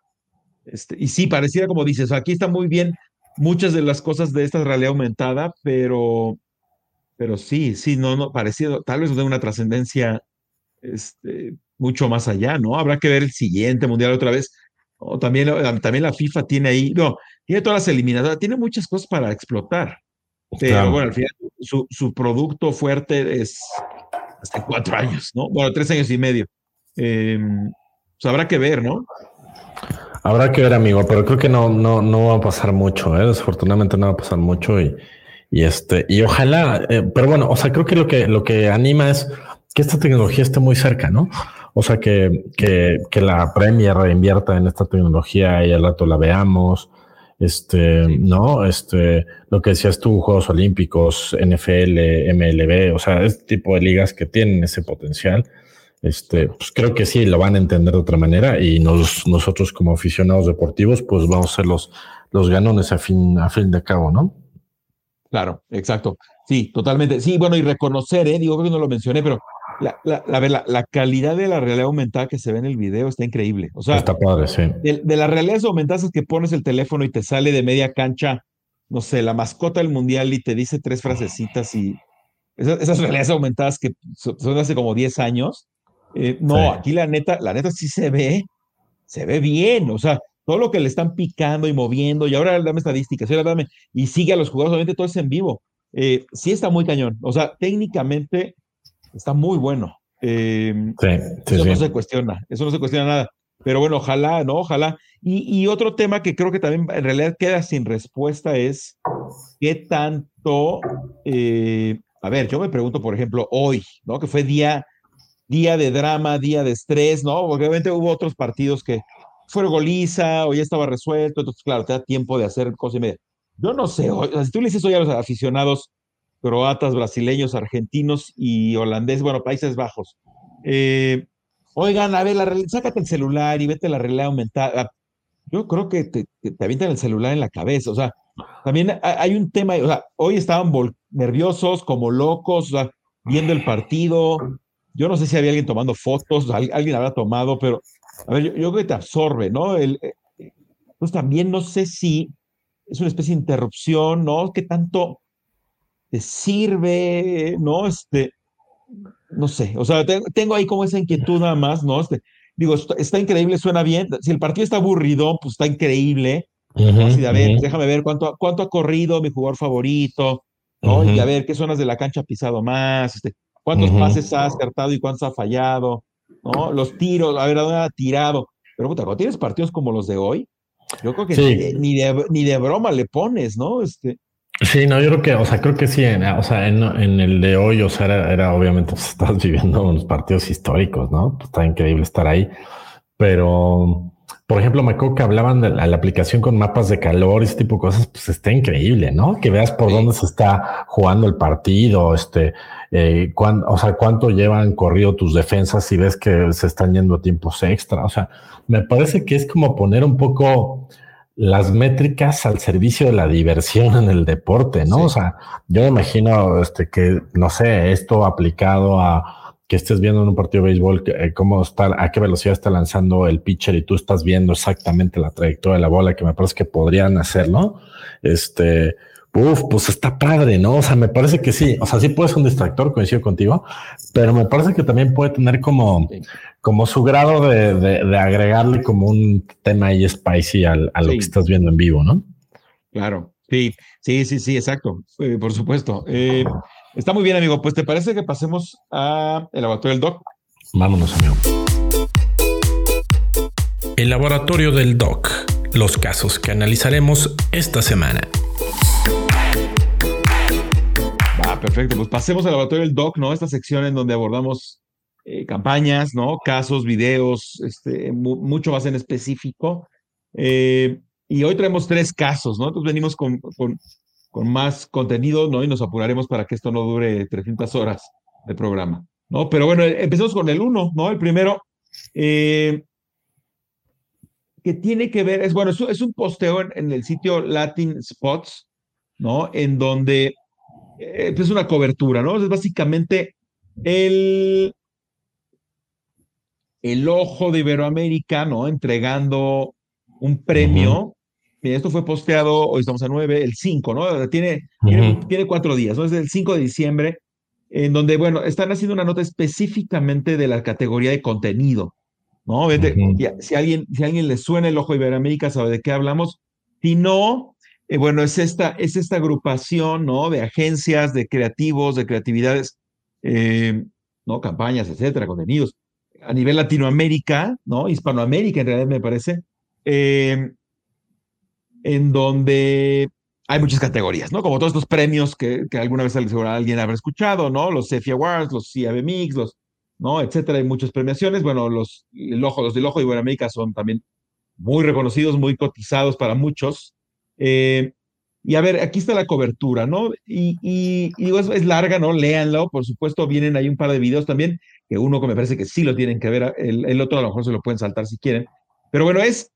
Este, y sí, pareciera como dices, aquí está muy bien muchas de las cosas de esta realidad aumentada, pero, pero sí, sí, no, no, parecido, tal vez de una trascendencia este, mucho más allá, ¿no? Habrá que ver el siguiente mundial otra vez. O también, también la FIFA tiene ahí, no, tiene todas las eliminadas, tiene muchas cosas para explotar. Pero bueno, al final su, su, producto fuerte es hasta cuatro años, ¿no? Bueno, tres años y medio. Eh, pues habrá que ver, ¿no? Habrá que ver, amigo, pero creo que no, no, no va a pasar mucho, ¿eh? Desafortunadamente no va a pasar mucho y, y este, y ojalá, eh, pero bueno, o sea, creo que lo que, lo que anima es que esta tecnología esté muy cerca, ¿no? O sea, que, que, que la Premier reinvierta en esta tecnología y al rato la veamos, este, ¿no? Este, lo que decías tú, Juegos Olímpicos, NFL, MLB, o sea, este tipo de ligas que tienen ese potencial, este, pues creo que sí lo van a entender de otra manera y nos, nosotros como aficionados deportivos, pues vamos a ser los, los ganones a fin, a fin de cabo, ¿no? Claro, exacto. Sí, totalmente. Sí, bueno, y reconocer, ¿eh? digo que no lo mencioné, pero la, la, la, calidad de la realidad aumentada que se ve en el video está increíble. O sea, está padre, sí. De, de las realidades aumentadas es que pones el teléfono y te sale de media cancha, no sé, la mascota del mundial y te dice tres frasecitas y esas, realidades aumentadas que son hace como 10 años. Eh, no, aquí la neta, la neta sí se ve, se ve bien, o sea, todo lo que le están picando y moviendo, y ahora dame estadísticas, y ahora dame, y sigue a los jugadores, obviamente todo es en vivo. Eh, sí está muy cañón, o sea, técnicamente está muy bueno. Eh, sí, eso no se cuestiona, eso no se cuestiona nada. Pero bueno, ojalá, ¿no? Ojalá. Y, otro tema que creo que también en realidad queda sin respuesta es qué tanto, eh, a ver, yo me pregunto, por ejemplo, hoy, ¿no? Que fue día, día de drama, día de estrés, ¿no? Porque obviamente hubo otros partidos que fue goliza o ya estaba resuelto, entonces claro, te da tiempo de hacer cosas y media. Yo no sé, si tú le dices hoy a los aficionados croatas, brasileños, argentinos y holandeses, bueno, Países Bajos, eh, Oigan, a ver, la, sácate el celular y vete a la realidad aumentada. Yo creo que te, te, avientan el celular en la cabeza. O sea, también hay un tema, o sea, hoy estaban nerviosos, como locos, o sea, viendo el partido. Yo no sé si había alguien tomando fotos, alguien habrá tomado, pero a ver, yo, creo que te absorbe, ¿no? El, eh, pues también no sé si es una especie de interrupción, ¿no? ¿Qué tanto te sirve, ¿no? Este, no sé, o sea, tengo ahí como esa inquietud nada más, ¿no? Este, digo, está, increíble, suena bien. Si el partido está aburrido, pues está increíble. a ver, déjame ver cuánto, cuánto ha corrido mi jugador favorito, ¿no? Y a ver qué zonas de la cancha ha pisado más, este, cuántos pases ha acertado y cuántos ha fallado, ¿no? Los tiros, a ver, a dónde ha tirado. Pero puta, cuando tienes partidos como los de hoy, yo creo que ni, de, ni, de, broma le pones, ¿no? Este, Sí, no, yo creo que, o sea, creo que sí, en, o sea, en, el de hoy, o sea, era, obviamente, *laughs* estás viviendo unos partidos históricos, ¿no? Pues, está increíble estar ahí, pero, por ejemplo, me acuerdo que hablaban de la, aplicación con mapas de calor y ese tipo de cosas, pues está increíble, ¿no? Que veas por dónde se está jugando el partido, este, eh, o sea, cuánto llevan corrido tus defensas y ves que se están yendo a tiempos extra, o sea, me parece que es como poner un poco las métricas al servicio de la diversión en el deporte, ¿no? O sea, yo me imagino este, que, no sé, esto aplicado a que estés viendo en un partido de béisbol, eh, cómo está, a qué velocidad está lanzando el pitcher y tú estás viendo exactamente la trayectoria de la bola, que me parece que podrían hacer, ¿no? Este, Uf, pues está padre, ¿no? O sea, me parece que sí. O sea, sí puede ser un distractor, coincido contigo, pero me parece que también puede tener como, como su grado de, agregarle como un tema ahí spicy al, a lo que estás viendo en vivo, ¿no? Claro, sí, sí, sí, sí, exacto. Eh, por supuesto. Eh, está muy bien, amigo. Pues te parece que pasemos a el laboratorio del Doc. Vámonos, amigo. El laboratorio del Doc. Los casos que analizaremos esta semana. perfecto. Pues pasemos al laboratorio del DOC, ¿no? Esta sección en donde abordamos eh, campañas, ¿no? Casos, videos, este, mucho más en específico. Eh, y hoy traemos tres casos, ¿no? Entonces venimos con, con, con, más contenido, ¿no? Y nos apuraremos para que esto no dure 300 horas de programa, ¿no? Pero bueno, empecemos con el uno, ¿no? El primero, eh, que tiene que ver, es bueno, es, es un posteo en, el sitio Latin Spots, ¿no? En donde eh, es pues, una cobertura, ¿no? Es básicamente el, el ojo de Iberoamérica, ¿no? Entregando un premio. Esto fue posteado, hoy estamos a 9, el 5, ¿no? Tiene, tiene, cuatro días, ¿no? Es el 5 de diciembre, en donde, bueno, están haciendo una nota específicamente de la categoría de contenido, ¿no? si, alguien, si alguien le suena el ojo Iberoamérica, sabe de qué hablamos. Si no, eh, bueno, es esta, es esta agrupación, ¿no? De agencias, de creativos, de creatividades, eh, ¿no? Campañas, etcétera, contenidos. A nivel Latinoamérica, ¿no? Hispanoamérica, en realidad me parece, eh, en donde hay muchas categorías, ¿no? Como todos estos premios que, que alguna vez alguien habrá escuchado, ¿no? Los CEFI Awards, los CAB Mix, los, ¿no? Etcétera, hay muchas premiaciones. Bueno, los, el ojo, los del Ojo de Iberoamérica son también muy reconocidos, muy cotizados para muchos. Eh, y a ver, aquí está la cobertura, ¿no? Y, y, es, larga, ¿no? Léanlo, por supuesto, vienen ahí un par de videos también, que uno que me parece que sí lo tienen que ver, el, otro a lo mejor se lo pueden saltar si quieren. Pero bueno, es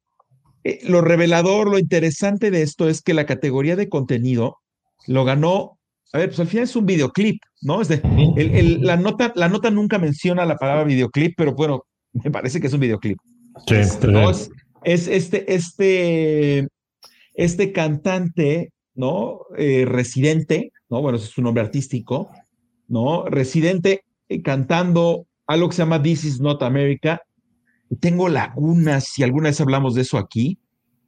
eh, lo revelador, lo interesante de esto es que la categoría de contenido lo ganó, a ver, pues al final es un videoclip, ¿no? Es de, el, la, nota, la nota nunca menciona la palabra videoclip, pero bueno, me parece que es un videoclip. Sí, es, es este, este este cantante, ¿no? Eh, residente, ¿no? Bueno, ese es su nombre artístico, ¿no? Residente eh, cantando algo que se llama This is not America. Tengo lagunas, si alguna vez hablamos de eso aquí.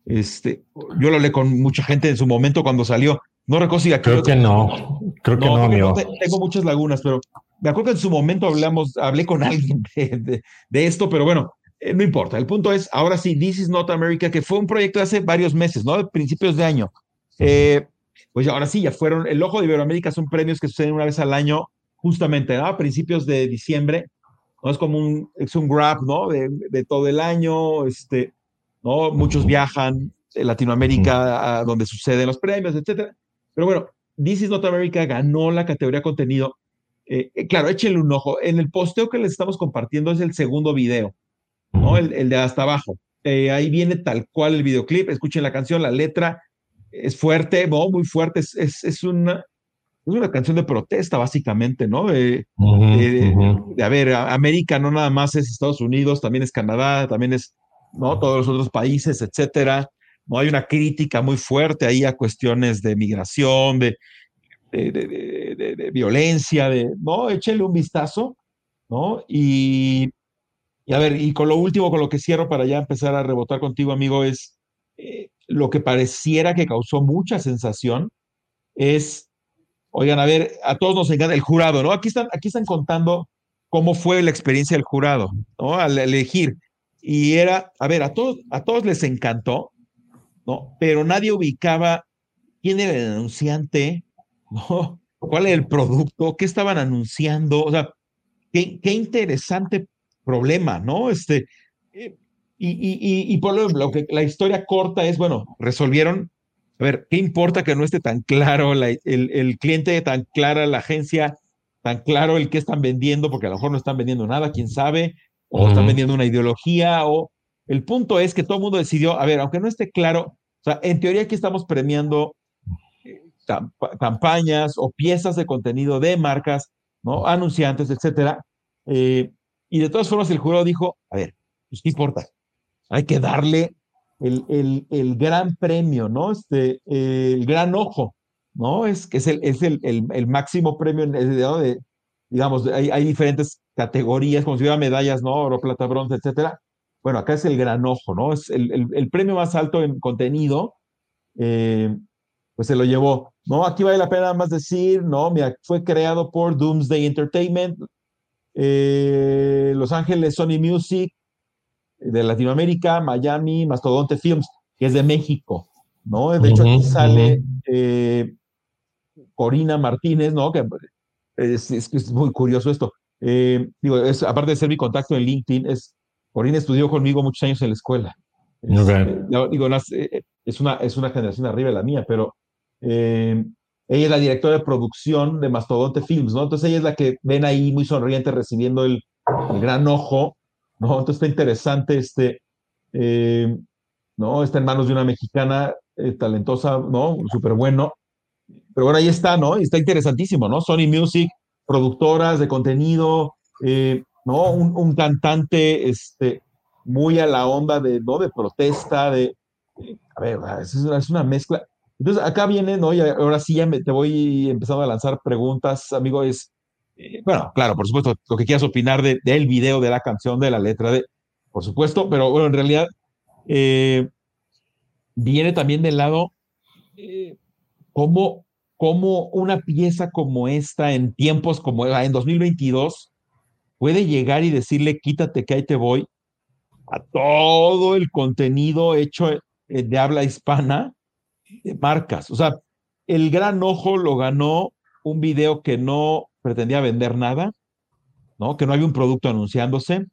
Este, yo lo hablé con mucha gente en su momento cuando salió. No recuerdo si Creo que no, creo que no, amigo. tengo muchas lagunas, pero me acuerdo que en su momento hablamos, hablé con *laughs* alguien de, de, esto, pero bueno, eh, no importa. El punto es, ahora sí, This is Not America, que fue un proyecto hace varios meses, ¿no? De principios de año. Eh, pues ahora sí, ya fueron, el Ojo de Iberoamérica son premios que suceden una vez al año, justamente, ¿no? A principios de diciembre. ¿No? Es como un, es un grab, ¿no? De, de todo el año, este, ¿no? Muchos viajan en Latinoamérica a donde suceden los premios, etcétera. Pero bueno, This is Not America ganó la categoría contenido. Eh, eh, claro, échenle un ojo. En el posteo que les estamos compartiendo es el segundo video, ¿no? El, el de hasta abajo. Eh, ahí viene tal cual el videoclip. Escuchen la canción, la letra es fuerte, ¿no? Muy fuerte. Es, es, es una, es una canción de protesta, básicamente, ¿no? De, de, a ver, América no nada más es Estados Unidos, también es Canadá, también es, ¿no? Todos los otros países, etcétera. ¿no? Hay una crítica muy fuerte ahí a cuestiones de migración, de, de, violencia, de, ¿no? Échele un vistazo, ¿no? Y, y, a ver, y con lo último, con lo que cierro para ya empezar a rebotar contigo, amigo, es eh, lo que pareciera que causó mucha sensación, es, oigan, a ver, a todos nos encanta el jurado, ¿no? Aquí están, aquí están contando cómo fue la experiencia del jurado, ¿no? Al elegir. Y era, a ver, a todos, a todos les encantó, ¿no? Pero nadie ubicaba quién era el anunciante, *laughs* ¿no? ¿Cuál era el producto? ¿Qué estaban anunciando? O sea, qué, qué interesante problema, ¿no? Este, eh, y, y, y, por lo que la historia corta es, bueno, resolvieron, a ver, ¿qué importa que no esté tan claro el, el, cliente, tan clara la agencia, tan claro el que están vendiendo, porque a lo mejor no están vendiendo nada, quién sabe, o están vendiendo una ideología, o el punto es que todo el mundo decidió, a ver, aunque no esté claro, o sea, en teoría aquí estamos premiando eh, campañas o piezas de contenido de marcas, ¿no? Anunciantes, etcétera. Eh, y de todas formas el jurado dijo, a ver, pues qué importa, hay que darle el, el, el gran premio, ¿no? Este, el gran ojo, ¿no? Es que es el, es el, el, máximo premio de, digamos, hay, hay, diferentes categorías, como si hubiera medallas, ¿no? Oro, plata, bronce, etcétera. Bueno, acá es el gran ojo, ¿no? Es el, premio más alto en contenido, eh, pues se lo llevó, ¿no? Aquí vale la pena más decir, ¿no? Mira, fue creado por Doomsday Entertainment, eh, Los Ángeles Sony Music, de Latinoamérica, Miami, Mastodonte Films, que es de México, ¿no? De hecho, aquí sale eh, Corina Martínez, ¿no? Que es, es, es muy curioso esto. digo, es, aparte de ser mi contacto en LinkedIn, es Corina estudió conmigo muchos años en la escuela. Eh, digo, eh, es, una, es una generación arriba de la mía, pero eh, ella es la directora de producción de Mastodonte Films, ¿no? Entonces ella es la que ven ahí muy sonriente recibiendo el, gran ojo, ¿no? Entonces está interesante este, ¿no? Está en manos de una mexicana talentosa, ¿no? Súper bueno. Pero bueno, ahí está, ¿no? Está interesantísimo, ¿no? Sony Music, productoras de contenido, eh, ¿no? Un, cantante este, muy a la onda de, ¿no? de protesta, de, a ver, es una, es una, mezcla. Entonces, acá viene, ¿no? Y ahora sí ya me, te voy empezando a lanzar preguntas, amigo, es, eh, bueno, claro, por supuesto, lo que quieras opinar de, del video, de la canción, de la letra, de, por supuesto, pero bueno, en realidad eh, viene también del lado eh, cómo, cómo una pieza como esta en tiempos como en 2022 puede llegar y decirle, quítate que ahí te voy, a todo el contenido hecho eh, de habla hispana de marcas. O sea, el gran ojo lo ganó un video que no pretendía vender nada, ¿no? Que no había un producto anunciándose,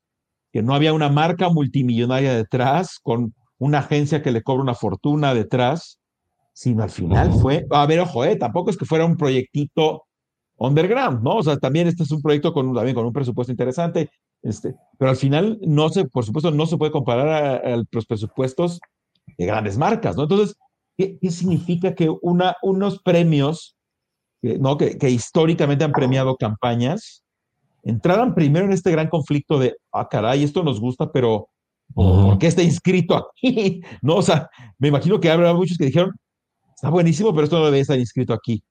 que no había una marca multimillonaria detrás, con una agencia que le cobra una fortuna detrás, sino al final fue, a ver, ojo, eh, tampoco es que fuera un proyectito underground, ¿no? O sea, también este es un proyecto con, también con un presupuesto interesante, este, pero al final no se, por supuesto, no se puede comparar a, los presupuestos de grandes marcas, ¿no? Entonces, ¿qué, significa que una, unos premios, ¿no? Que, que, históricamente han premiado campañas, entraran primero en este gran conflicto de, ah, caray, esto nos gusta, pero ¿por qué está inscrito aquí? *laughs* no, o sea, me imagino que habrá muchos que dijeron, está buenísimo, pero esto no debe estar inscrito aquí.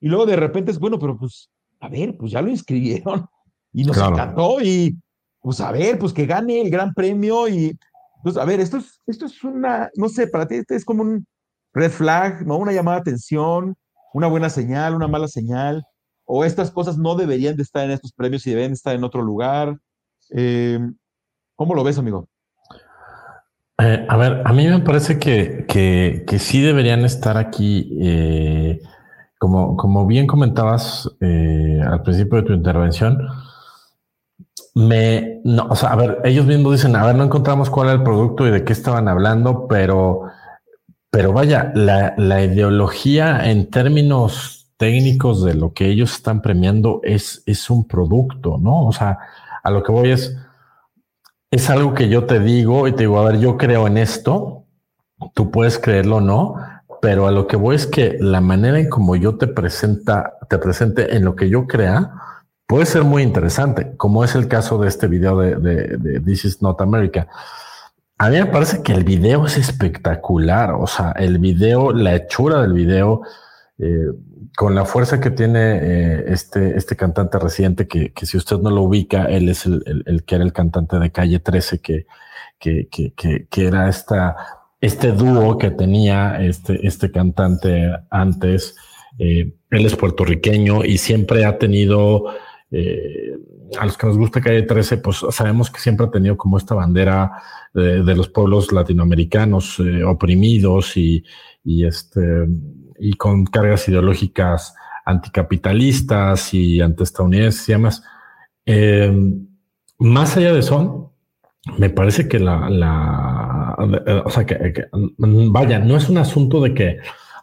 Y luego de repente es, bueno, pero pues, a ver, pues ya lo inscribieron y nos encantó y, pues a ver, pues que gane el gran premio y, pues a ver, esto es, esto es una, no sé, para ti este es como un red flag, ¿no? Una llamada de atención, una buena señal, una mala señal, o estas cosas no deberían de estar en estos premios y deben estar en otro lugar. Eh, ¿Cómo lo ves, amigo? Eh, a ver, a mí me parece que, que, sí deberían estar aquí, eh, como, como bien comentabas al principio de tu intervención, me, no, o sea, a ver, ellos mismos dicen, a ver, no encontramos cuál era el producto y de qué estaban hablando, pero, pero vaya, la, la ideología en términos técnicos de lo que ellos están premiando es, es un producto, ¿no? O sea, a lo que voy es, es algo que yo te digo y te digo, a ver, yo creo en esto, tú puedes creerlo o no, pero a lo que voy es que la manera en como yo te presenta, te presente en lo que yo crea, puede ser muy interesante, como es el caso de este video de, This is Not America. A mí me parece que el video es espectacular, o sea, el video, la hechura del video, eh, con la fuerza que tiene eh, este, este cantante reciente, que, si usted no lo ubica, él es el, que era el cantante de Calle 13, que, que, que era esta, este dúo que tenía este, este cantante antes. Eh, él es puertorriqueño y siempre ha tenido eh, a los que nos gusta Calle 13, pues sabemos que siempre ha tenido como esta bandera de, los pueblos latinoamericanos eh, oprimidos y, este, y con cargas ideológicas anticapitalistas y antiestadounidenses y demás. Eh, más allá de eso, me parece que la o sea, que, vaya, no es un asunto de que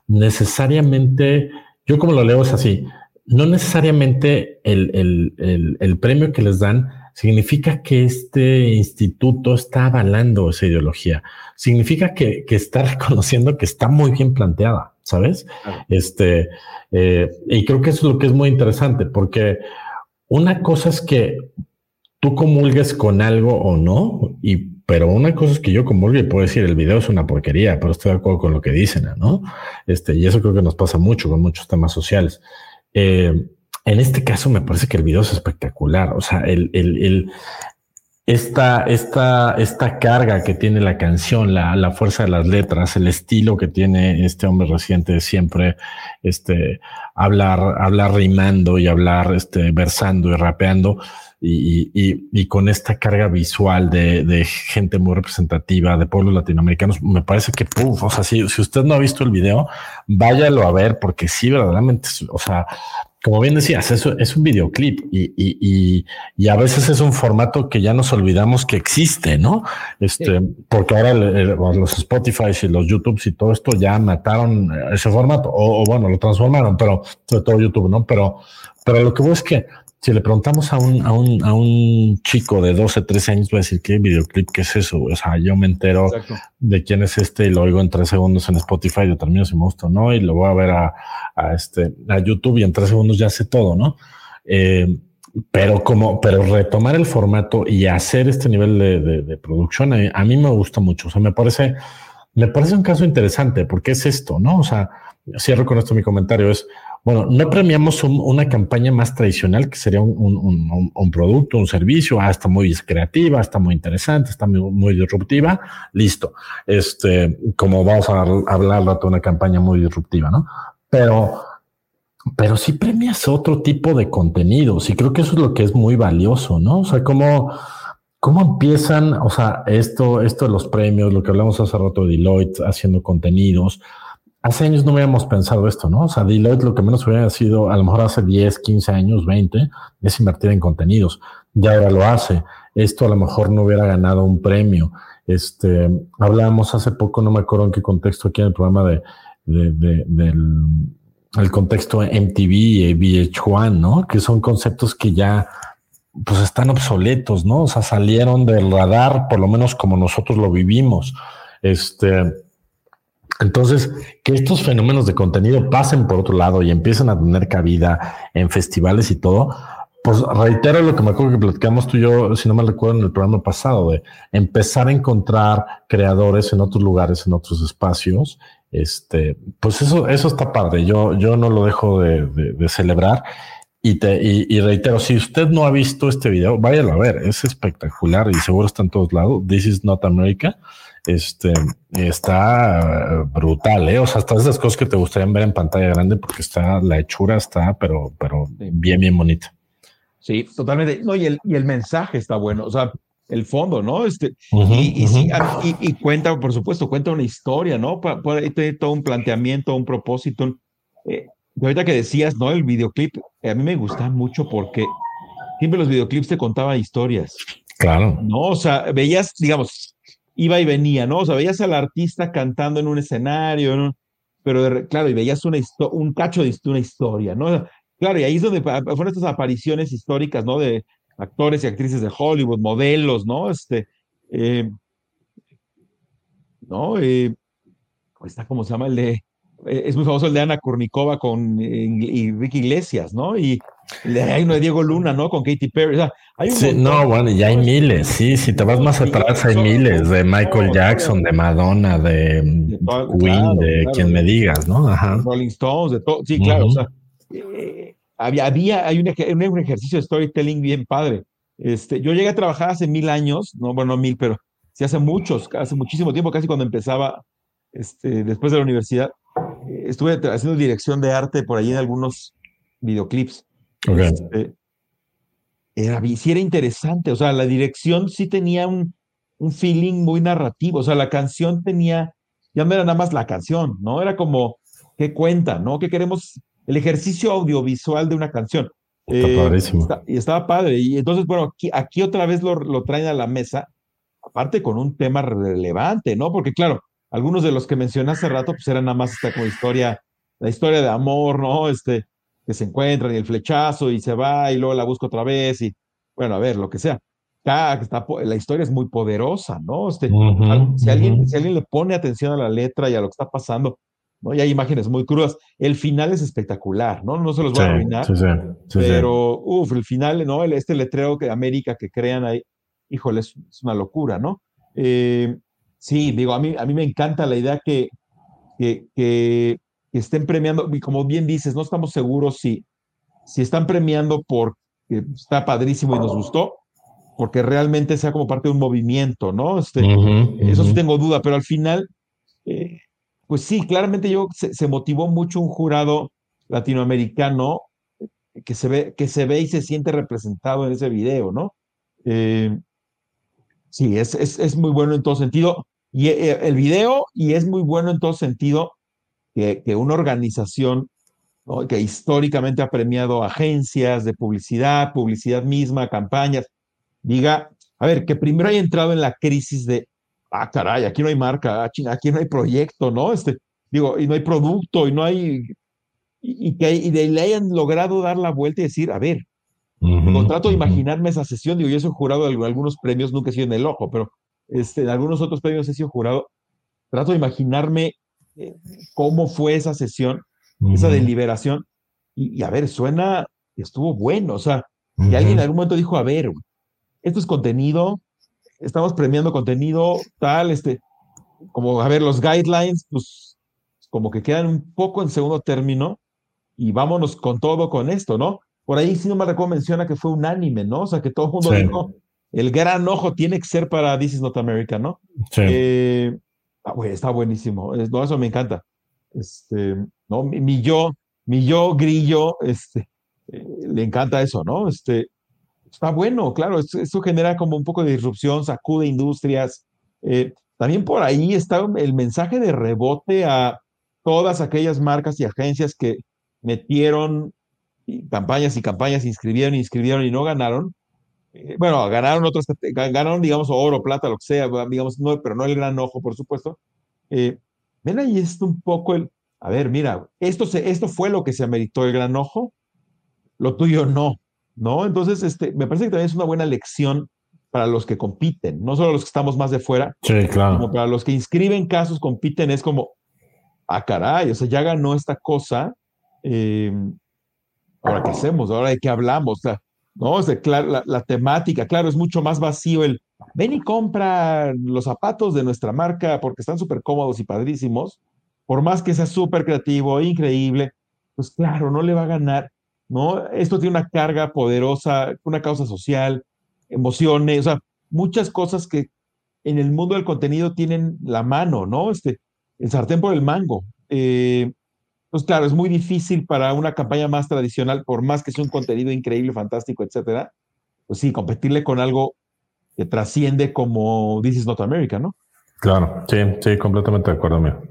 necesariamente, yo como lo leo es así, no necesariamente el, premio que les dan significa que este instituto está avalando esa ideología. Significa que, está *laughs* reconociendo que está muy bien planteada, ¿sabes? Este, eh, y creo que eso es lo que es muy interesante, porque una cosa es que tú comulgues con algo o no, y, pero una cosa es que yo comulgue y puedo decir el video es una porquería, pero estoy de acuerdo con lo que dicen, ¿no? Este, y eso creo que nos pasa mucho con muchos temas sociales. Eh, en este caso me parece que el video es espectacular. O sea, el, esta, carga que tiene la canción, la, fuerza de las letras, el estilo que tiene este hombre reciente de siempre, este, hablar, hablar rimando y hablar, este, versando y rapeando. Y, y, y, con esta carga visual de, de, gente muy representativa de pueblos latinoamericanos, me parece que, puff, o sea, si, si usted no ha visto el video, váyalo a ver, porque sí, verdaderamente, o sea, como bien decías, eso es un videoclip y, y, y, a veces es un formato que ya nos olvidamos que existe, ¿no? Este, porque ahora los Spotify y los YouTube y todo esto ya mataron ese formato, o, o, bueno, lo transformaron, pero sobre todo YouTube, ¿no? Pero, pero lo que veo es que si le preguntamos a un, a un, a un chico de 12, 13 años, va a decir, ¿qué videoclip? ¿Qué es eso? O sea, yo me entero de quién es este y lo oigo en tres segundos en Spotify, determino si me gusta o no, y lo voy a ver a, a, este, a YouTube y en tres segundos ya sé todo, ¿no? Eh, pero como, pero retomar el formato y hacer este nivel de, de, producción, a, a, mí me gusta mucho. O sea, me parece, me parece un caso interesante porque es esto, ¿no? O sea, cierro con esto mi comentario, es, bueno, no premiamos una campaña más tradicional que sería un, producto, un servicio, ah, está muy creativa, está muy interesante, está muy, disruptiva, listo. Este, como vamos a hablar de una campaña muy disruptiva, ¿no? Pero, pero sí premias otro tipo de contenidos y creo que eso es lo que es muy valioso, ¿no? O sea, cómo, cómo empiezan, o sea, esto, esto de los premios, lo que hablamos hace rato de Deloitte haciendo contenidos, hace años no habíamos pensado esto, ¿no? O sea, Deloitte lo que menos hubiera sido, a lo mejor hace 10, 15 años, 20, es invertir en contenidos. Ya ahora lo hace. Esto a lo mejor no hubiera ganado un premio. Este, hablábamos hace poco, no me acuerdo en qué contexto aquí en el programa de, del el contexto MTV y VH1, ¿no? Que son conceptos que ya pues están obsoletos, ¿no? O sea, salieron del radar, por lo menos como nosotros lo vivimos. Este, entonces, que estos fenómenos de contenido pasen por otro lado y empiecen a tener cabida en festivales y todo, pues reitero lo que me acuerdo que platicamos tú y yo, si no me recuerdo, en el programa pasado, de empezar a encontrar creadores en otros lugares, en otros espacios. Este, pues eso, eso está padre. Yo, yo no lo dejo de, celebrar. Y, te, y, reitero, si usted no ha visto este video, váyalo a ver, es espectacular y seguro está en todos lados. This is not America. Este está brutal, ¿eh? O sea, hasta esas cosas que te gustaría ver en pantalla grande porque está la hechura, está, pero, pero bien, bien bonita. Sí, totalmente. No, y el, y el mensaje está bueno. O sea, el fondo, ¿no? Este, y, y, cuenta, por supuesto, cuenta una historia, ¿no? Puede todo un planteamiento, un propósito. Eh, ahorita que decías, ¿no? El videoclip, eh, a mí me gusta mucho porque siempre los videoclips te contaban historias. Claro. No, o sea, veías, digamos, iba y venía, ¿no? O sea, veías al artista cantando en un escenario. Pero claro, y veías una un cacho de una historia, ¿no? Claro, y ahí es donde fueron estas apariciones históricas, ¿no? De actores y actrices de Hollywood, modelos, ¿no? Este, eh, ¿no? Eh, está, ¿cómo se llama? El de, eh, es muy famoso el de Ana Kurnikova con y Ricky Iglesias, ¿no? Y hay uno de Diego Luna, ¿no? Con Katy Perry. O sea, hay sí, no, bueno, ya hay miles, sí, si te vas más atrás hay miles, de Michael Jackson, de Madonna, de, Queen, de quien me digas, ¿no? Ajá. Rolling Stones, de todo, sí, claro, o sea, eh, había, había, hay un, un, ejercicio de storytelling bien padre. Este, yo llegué a trabajar hace mil años, no, bueno, mil, pero sí hace muchos, hace muchísimo tiempo, casi cuando empezaba, este, después de la universidad, eh, estuve haciendo dirección de arte por ahí en algunos videoclips. Okay. Este, era, sí era interesante, o sea, la dirección sí tenía un, un feeling muy narrativo, o sea, la canción tenía, ya no era nada más la canción, ¿no? Era como, ¿qué cuenta, no? ¿Qué queremos? El ejercicio audiovisual de una canción. Eh, y estaba padre. Y entonces, bueno, aquí, aquí otra vez lo, lo, traen a la mesa, aparte con un tema relevante, ¿no? Porque claro, algunos de los que mencioné hace rato, pues eran nada más esta como historia, la historia de amor, ¿no? Este, que se encuentran y el flechazo y se va y luego la busca otra vez y, bueno, a ver, lo que sea. Acá está, la historia es muy poderosa, ¿no? Este, si, alguien, si alguien le pone atención a la letra y a lo que está pasando, ¿no? Y hay imágenes muy crudas. El final es espectacular, ¿no? No se los voy a arruinar. pero, uff, el final, ¿no? Este letrero de América que crean ahí, híjole, es, una locura, ¿no? Eh, sí, digo, a mí, a mí me encanta la idea que, que, que, estén premiando, y como bien dices, no estamos seguros si, si están premiando porque está padrísimo y nos gustó, porque realmente sea como parte de un movimiento, ¿no? Este, Eso sí tengo duda, pero al final, eh, pues sí, claramente yo se, motivó mucho un jurado latinoamericano que se, ve, que se ve y se siente representado en ese video, ¿no? Eh, sí, es, es, es, muy bueno en todo sentido. Y eh, el video, y es muy bueno en todo sentido que, que una organización que históricamente ha premiado agencias de publicidad, publicidad misma, campañas, diga, a ver, que primero haya entrado en la crisis de ah, caray, aquí no hay marca, ah, aquí no hay proyecto, ¿no? Este, digo, y no hay producto, y no hay, y, que y de, le hayan logrado dar la vuelta y decir, a ver, trato de imaginarme esa sesión, digo, yo soy jurado de algunos premios, nunca he sido en el ojo, pero este, en algunos otros premios he sido jurado, trato de imaginarme eh, cómo fue esa sesión, esa deliberación, y, a ver, suena, estuvo bueno, o sea, y alguien en algún momento dijo, a ver, esto es contenido, estamos premiando contenido tal, este, como, a ver, los guidelines, pues, como que quedan un poco en segundo término y vámonos con todo con esto, ¿no? Por ahí, si no me recuerdo, menciona que fue unánime, ¿no? O sea, que todo el mundo dijo, el gran ojo tiene que ser para This is Not America, ¿no? Sí. Eh, ah, está buenísimo, eso me encanta. Este, ¿no? Mi, yo, mi yo grillo, este, eh, le encanta eso, ¿no? Este, está bueno, claro, esto, genera como un poco de disrupción, sacude industrias. Eh, también por ahí está el mensaje de rebote a todas aquellas marcas y agencias que metieron campañas y campañas, inscribieron, inscribieron y no ganaron. Eh, bueno, ganaron otros, ganaron, digamos, oro, plata, lo que sea, digamos, no, pero no el gran ojo, por supuesto. Eh, ven ahí esto un poco el, a ver, mira, esto, se, esto fue lo que se ameritó el gran ojo, lo tuyo no. ¿no? Entonces, este, me parece que también es una buena lección para los que compiten, no solo los que estamos más de fuera, sí, claro. como para los que inscriben casos, compiten, es como, ah, caray, o sea, ya ganó esta cosa, eh, ahora qué hacemos, ahora de qué hablamos, ¿no? O sea, la, la, temática, claro, es mucho más vacío el, ven y compra los zapatos de nuestra marca porque están súper cómodos y padrísimos, por más que sea súper creativo, increíble, pues claro, no le va a ganar ¿no? Esto tiene una carga poderosa, una causa social, emociones, o sea, muchas cosas que en el mundo del contenido tienen la mano, ¿no? Este, el sartén por el mango. Eh, pues claro, es muy difícil para una campaña más tradicional, por más que sea un contenido increíble, fantástico, etcétera, pues sí, competirle con algo que trasciende como This is Not America, ¿no? Claro, sí, sí, completamente de acuerdo, amigo.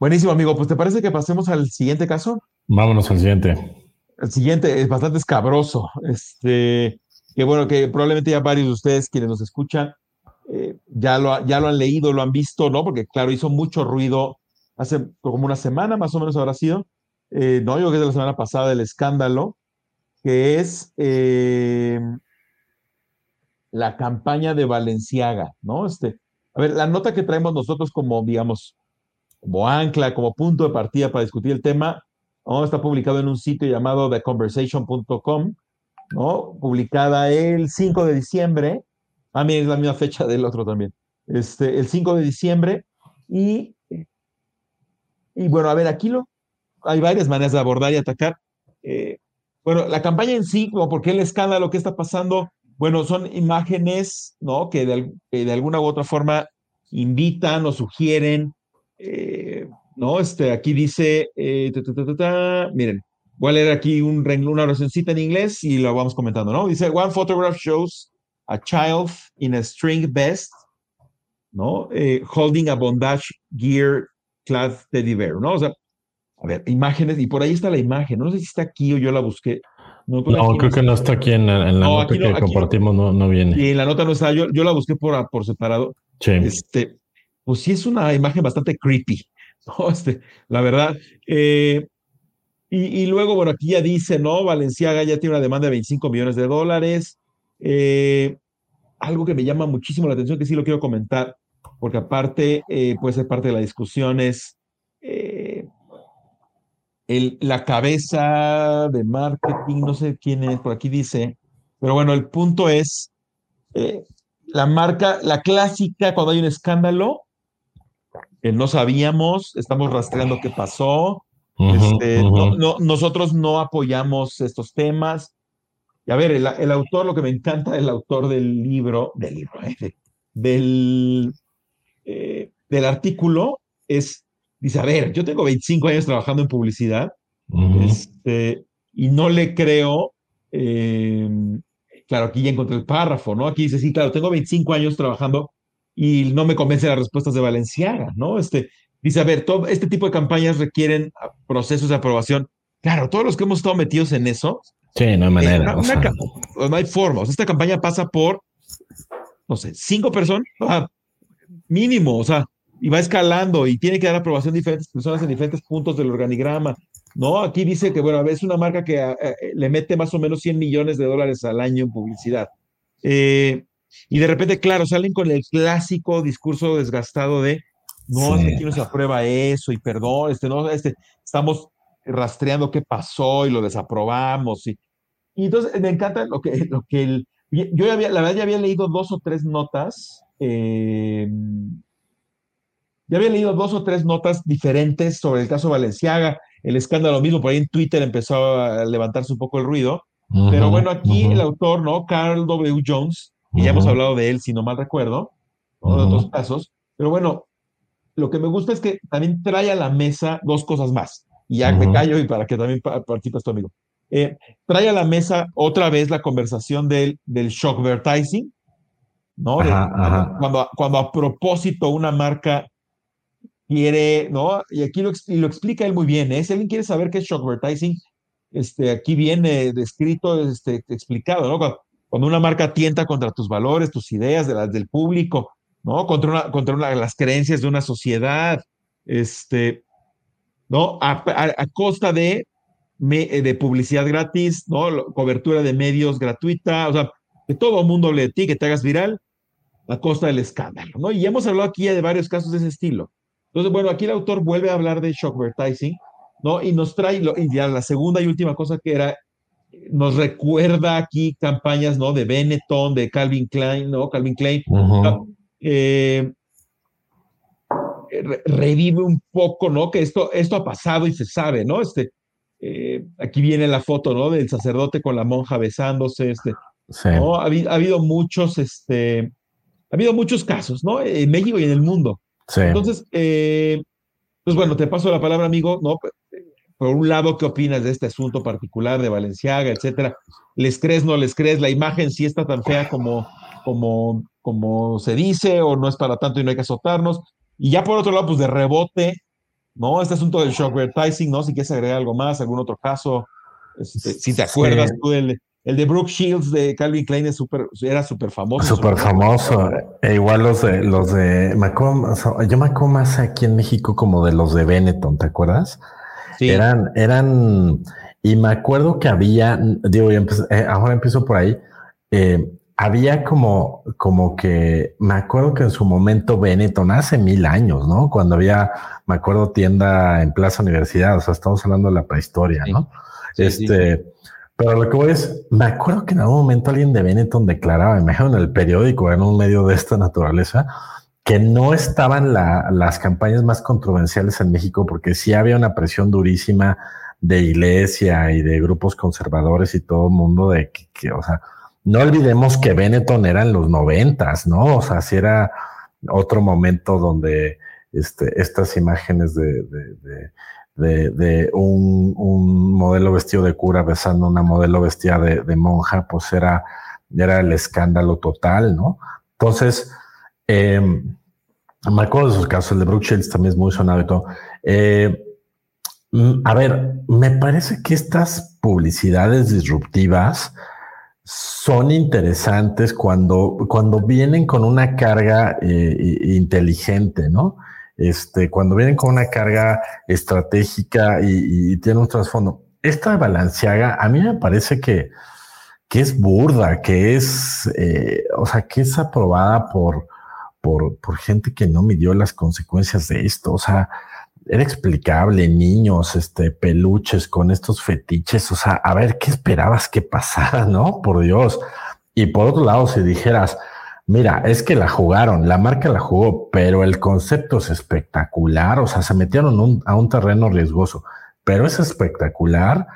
Buenísimo, amigo. Pues te parece que pasemos al siguiente caso. Vámonos al siguiente. El siguiente es bastante escabroso. Este, que bueno, que probablemente ya varios de ustedes quienes nos escuchan eh, ya, lo, ya lo han leído, lo han visto, ¿no? Porque claro, hizo mucho ruido hace como una semana más o menos habrá sido, eh, no, yo creo que es de la semana pasada, el escándalo, que es eh, la campaña de Valenciaga, ¿no? Este, a ver, la nota que traemos nosotros como, digamos, como ancla, como punto de partida para discutir el tema, ¿no? está publicado en un sitio llamado theconversation.com, ¿no? Publicada el 5 de diciembre, a mí es la misma fecha del otro también, este, el 5 de diciembre, y y bueno, a ver, aquí lo, hay varias maneras de abordar y atacar. Eh, bueno, la campaña en sí, como por qué el escándalo, qué está pasando, bueno, son imágenes, ¿no? Que de, de alguna u otra forma invitan o sugieren, eh, ¿no? Este, aquí dice, eh, miren, voy a leer aquí un, una oracióncita en inglés y lo vamos comentando, ¿no? Dice, one photograph shows a child in a string vest, ¿no? holding a bondage gear Clad Teddy Bear, ¿no? O sea, a ver, imágenes, y por ahí está la imagen, no sé si está aquí o yo la busqué. No, creo que no está aquí en, la nota que compartimos, no, viene. Y en la nota no está, yo, yo la busqué por, por separado. Sí. Este, pues sí es una imagen bastante creepy, *laughs* ¿no? Este, la verdad. Eh, y, luego, bueno, aquí ya dice, ¿no? Valenciaga ya tiene una demanda de 25 millones de dólares. Eh, algo que me llama muchísimo la atención, que sí lo quiero comentar, porque aparte eh, puede ser parte de la discusión es eh, el, la cabeza de marketing, no sé quién es, por aquí dice, pero bueno, el punto es eh, la marca, la clásica cuando hay un escándalo, no sabíamos, estamos rastreando qué pasó, este, No, nosotros no apoyamos estos temas. Y a ver, el, el, autor, lo que me encanta el autor del libro, del libro, eh, del artículo es, dice, a ver, yo tengo 25 años trabajando en publicidad este, y no le creo, eh, claro, aquí ya encontré el párrafo, ¿no? Aquí dice, sí, claro, tengo 25 años trabajando y no me convence las respuestas de Valenciaga, ¿no? Este, dice, a ver, todo este tipo de campañas requieren procesos de aprobación. Claro, todos los que hemos estado metidos en eso. Sí, no hay manera. no hay forma. O sea, esta campaña pasa por, no sé, cinco personas, mínimo, o sea, y va escalando y tiene que dar aprobación a diferentes personas en diferentes puntos del organigrama. No, aquí dice que, bueno, es una marca que le mete más o menos 100 millones de dólares al año en publicidad. Eh, y de repente, claro, salen con el clásico discurso desgastado de, no, aquí no se aprueba eso y perdón, este, no, este, estamos rastreando qué pasó y lo desaprobamos. Y, y entonces me encanta lo que, lo que el, yo había, la verdad ya había leído dos o tres notas eh, ya había leído dos o tres notas diferentes sobre el caso Valenciaga, el escándalo mismo, por ahí en Twitter empezó a levantarse un poco el ruido, pero bueno, aquí el autor, ¿no? Carl W. Jones, y ya hemos hablado de él, si no mal recuerdo, de otros casos, pero bueno, lo que me gusta es que también trae a la mesa dos cosas más, y ya me callo y para que también participas tu amigo. Eh, trae a la mesa otra vez la conversación del, del shockvertising, ¿no? Cuando, cuando a propósito una marca quiere, ¿no? Y aquí lo, explica él muy bien, ¿eh? Si alguien quiere saber qué es shockvertising, este, aquí viene descrito, este, explicado, ¿no? Cuando, una marca tienta contra tus valores, tus ideas, de las del público, ¿no? Contra, una, contra las creencias de una sociedad, este, ¿no? A, costa de, de publicidad gratis, ¿no? Cobertura de medios gratuita, o sea, que todo el mundo le de ti, que te hagas viral, a costa del escándalo, ¿no? Y hemos hablado aquí de varios casos de ese estilo. Entonces, bueno, aquí el autor vuelve a hablar de shockvertising, ¿no? Y nos trae, y ya la segunda y última cosa que era, nos recuerda aquí campañas, ¿no? De Benetton, de Calvin Klein, ¿no? Calvin Klein. Eh, revive un poco, ¿no? Que esto, esto ha pasado y se sabe, ¿no? Este, eh, aquí viene la foto, ¿no? Del sacerdote con la monja besándose, este, ¿no? Ha, habido muchos, este, ha habido muchos casos, ¿no? En México y en el mundo. Sí. Entonces, eh, pues bueno, te paso la palabra, amigo, ¿no? Por un lado, ¿qué opinas de este asunto particular de Valenciaga, etcétera? ¿Les crees, no les crees? ¿La imagen sí está tan fea como, como, como se dice o no es para tanto y no hay que azotarnos? Y ya por otro lado, pues de rebote, ¿no? Este asunto del shock advertising, ¿no? Si quieres agregar algo más, algún otro caso, este, si te acuerdas tú del, el de Brooke Shields de Calvin Klein es super, era súper famoso. Súper famoso. E igual los de, los de, yo me acuerdo más aquí en México como de los de Benetton, ¿te acuerdas? Sí. Eran, eran, y me acuerdo que había, digo, eh, ahora empiezo por ahí, eh, había como, como que, me acuerdo que en su momento Benetton, hace mil años, ¿no? Cuando había, me acuerdo, tienda en Plaza Universidad, o sea, estamos hablando de la prehistoria, ¿no? este, pero lo que voy es, me acuerdo que en algún momento alguien de Benetton declaraba, imagino en el periódico, en un medio de esta naturaleza, que no estaban las campañas más controversiales en México porque sí había una presión durísima de iglesia y de grupos conservadores y todo el mundo de que, o sea, no olvidemos que Benetton era en los noventas, ¿no? O sea, si era otro momento donde este, estas imágenes de, de un, un, modelo vestido de cura besando una modelo vestida de, monja, pues era, era el escándalo total, ¿no? Entonces, eh, me acuerdo de esos casos, el de Brooke Shields también es muy sonado y todo. Eh, mm, a ver, me parece que estas publicidades disruptivas son interesantes cuando, cuando vienen con una carga eh, inteligente, ¿no? Este, cuando vienen con una carga estratégica y, y tienen un trasfondo. Esta de Balenciaga, a mí me parece que, que es burda, que es, eh, o sea, que es aprobada por, por, por gente que no midió las consecuencias de esto. O sea, era explicable, niños, este, peluches con estos fetiches, o sea, a ver qué esperabas que pasara, *laughs* ¿no? Por Dios. Y por otro lado, si dijeras, mira, es que la jugaron, la marca la jugó, pero el concepto es espectacular, o sea, se metieron a un terreno riesgoso, pero es espectacular.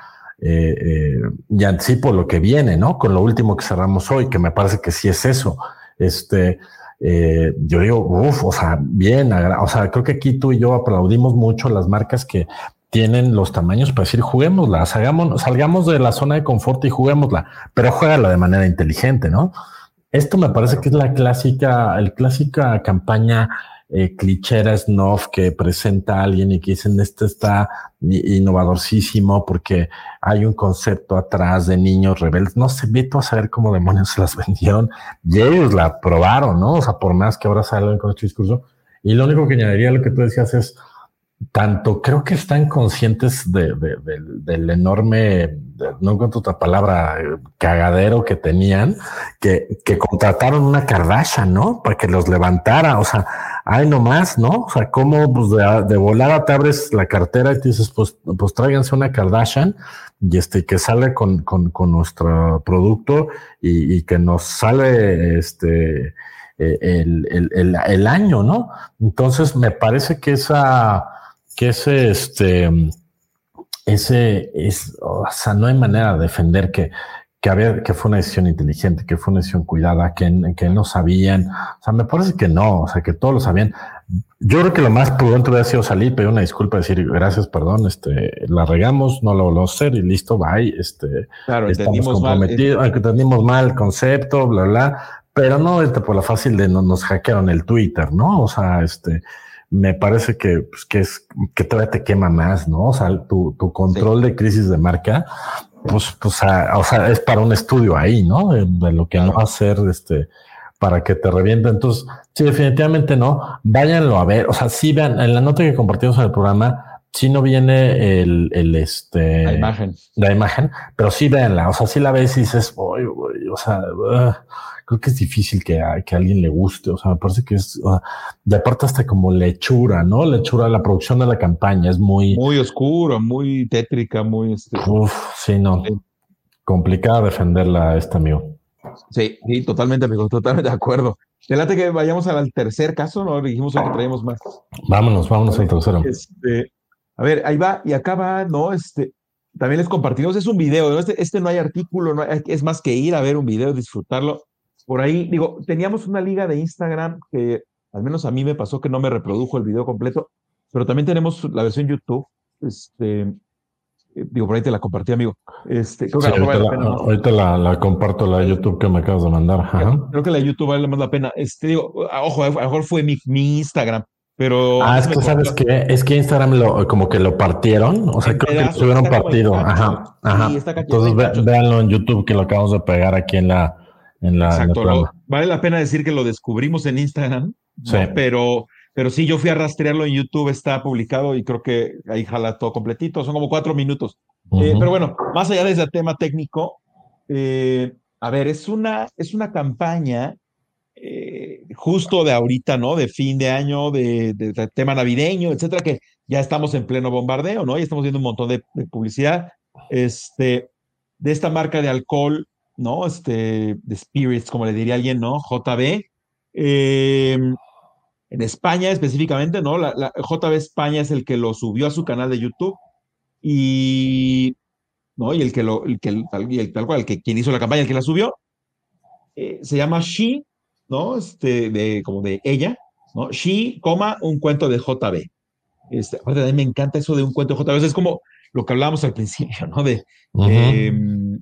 Eh, eh, y lo que viene, ¿no? Con lo último que cerramos hoy, que me parece que sí es eso. Este, eh, yo digo, uff, o sea, bien, o sea, creo que aquí tú y yo aplaudimos mucho las marcas que tienen los tamaños para decir, juguémosla, salgamos, salgamos de la zona de confort y juguémosla, pero juégala de manera inteligente, ¿no? Esto me parece que es la clásica, el clásica campaña eh, clichera snuff que presenta a alguien y que dicen esto está innovadorcísimo porque hay un concepto atrás de niños rebeldes. No sé, Vito a saber cómo demonios *laughs* se las vendieron y ellos la probaron, ¿no? O sea, por más que ahora salgan con este discurso. Y lo único que añadiría a lo que tú decías es, tanto creo que están conscientes de, del enorme, no encuentro otra palabra, cagadero que tenían, que, que contrataron una Kardashian, ¿no? Para que los levantara, o sea, hay nomás, ¿no? O sea, cómo pues, de, volada te abres la cartera y te dices, pues, pues tráiganse una Kardashian y este, que sale con, con, con nuestro producto y, y, que nos sale este, eh, el, el, el, el año, ¿no? Entonces, me parece que esa que ese, este, ese es, o sea, no hay manera de defender que, que, había, que fue una decisión inteligente, que fue una decisión cuidada, que, que no sabían. O sea, me parece que no, o sea, que todos lo sabían. Yo creo que lo más prudente hubiera sido salir, pedir una disculpa, decir gracias, perdón, este, la regamos, no lo volvemos a hacer y listo, bye, este, claro, estamos comprometidos, mal, entendimos mal el concepto, bla, bla, pero no este, por la fácil de no, nos hackearon el Twitter, ¿no? O sea, este, me parece que, pues, que es que todavía te quema más, ¿no? O sea, tu, tu control de crisis de marca, pues, pues o sea, es para un estudio ahí, ¿no? De, lo que no hacer, este, para que te reviente. Entonces, sí, definitivamente no. Váyanlo a ver. O sea, sí vean, en la nota que compartimos en el programa, sí no viene el, el este. La imagen. La imagen, pero sí véanla. O sea, sí la ves y dices, o sea, creo que es difícil que a, que alguien le guste. O sea, me parece que es, de aparte hasta como lechura, ¿no? Lechura, la producción de la campaña es muy... Muy oscuro, muy tétrica, muy... Este, Uf, sí, no. Complicada defenderla esta amigo. Sí, sí, totalmente, amigo, totalmente de acuerdo. Delante que vayamos al tercer caso, ¿no? Dijimos que traemos más. Vámonos, vámonos al tercero. Este, a ver, ahí va, y acá va, ¿no? Este, también les compartimos, es un video, este, este, no hay artículo, no es más que ir a ver un video, disfrutarlo. Por ahí, digo, teníamos una liga de Instagram que al menos a mí me pasó que no me reprodujo el video completo, pero también tenemos la versión YouTube. Este, eh, digo, por ahí te la compartí, amigo. Este, creo que ahorita, la, comparto la YouTube que me acabas de mandar. Creo que la YouTube vale más la pena. Este, digo, ojo, a lo mejor fue mi, mi Instagram, pero. Ah, es que sabes que es que Instagram lo, como que lo partieron. O sea, creo que lo tuvieron partido. Ajá. Ajá. Entonces véanlo en YouTube que lo acabamos de pegar aquí en la. En la, Exacto. vale la pena decir que lo descubrimos en Instagram. Sí. Pero, pero sí, yo fui a rastrearlo en YouTube, está publicado y creo que ahí jala todo completito. Son como cuatro minutos. Eh, pero bueno, más allá de ese tema técnico, eh, a ver, es una, es una campaña eh, justo de ahorita, ¿no? De fin de año, de, tema navideño, etcétera, que ya estamos en pleno bombardeo, ¿no? Y estamos viendo un montón de, publicidad, este, de esta marca de alcohol, ¿no? Este, de spirits, como le diría alguien, ¿no? JB. Em, en España específicamente, ¿no? La, JB España es el que lo subió a su canal de YouTube y, ¿no? Y el que lo, el que, tal cual, el que quien hizo la campaña, el que la subió, eh, se llama She ¿no? Este, de, como de ella, ¿no? She, coma, un cuento de JB. Este, aparte, a mí me encanta eso de un cuento de JB. Es como lo que hablábamos al principio, ¿no? De em, eh,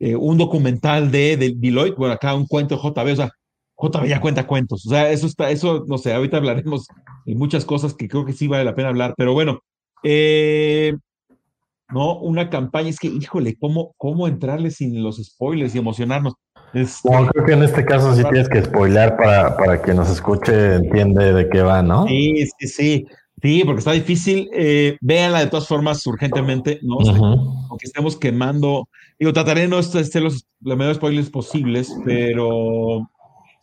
un documental de, de, Deloitte, bueno, acá un cuento de JB, o sea, JB ya cuenta cuentos. O sea, eso está, eso, no sé, ahorita hablaremos de muchas cosas que creo que sí vale la pena hablar, pero bueno, eh, ¿no? Una campaña, es que, híjole, ¿cómo, cómo entrarle sin los spoilers y emocionarnos? creo que en este caso sí tienes que spoiler para, para que nos escuche, entiende de qué va, ¿no? Sí, sí, sí. Sí, porque está difícil. Eh, véanla de todas formas urgentemente, ¿no? Aunque estemos quemando. Digo, trataré de no hacer los, los menores spoilers posibles, pero,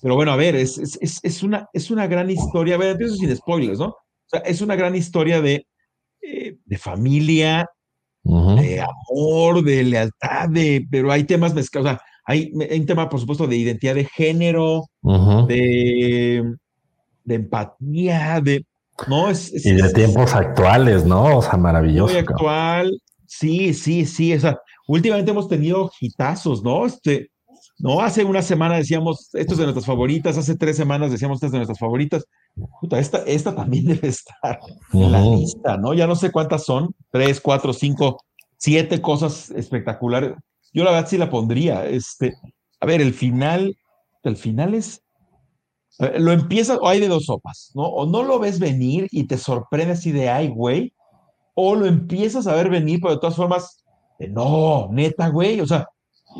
pero bueno, a ver, es, es, es, una, es una gran historia. A ver, empiezo sin spoilers, ¿no? O sea, es una gran historia de, eh, de familia, de amor, de lealtad, de, pero hay temas mezclados. O sea, hay, un tema, por supuesto, de identidad de género, de, de, empatía, de... ¿no? Es, y de tiempos actuales, ¿no? O sea, maravilloso. Muy actual, sí, sí, sí. O sea, últimamente hemos tenido hitazos, ¿no? Este, no, hace una semana decíamos, esto es de nuestras favoritas, hace tres semanas decíamos, esto es de nuestras favoritas. Puta, esta, esta también *laughs* debe estar en la lista, ¿no? Ya no sé cuántas son, tres, cuatro, cinco, siete cosas espectaculares. Yo la verdad sí la pondría. Este, a ver, el final, el final es, lo empiezas, o hay de dos sopas, ¿no? O no lo ves venir y te sorprende así de, ay, güey, o lo empiezas a ver venir, pero de todas formas, no, neta, güey, o sea,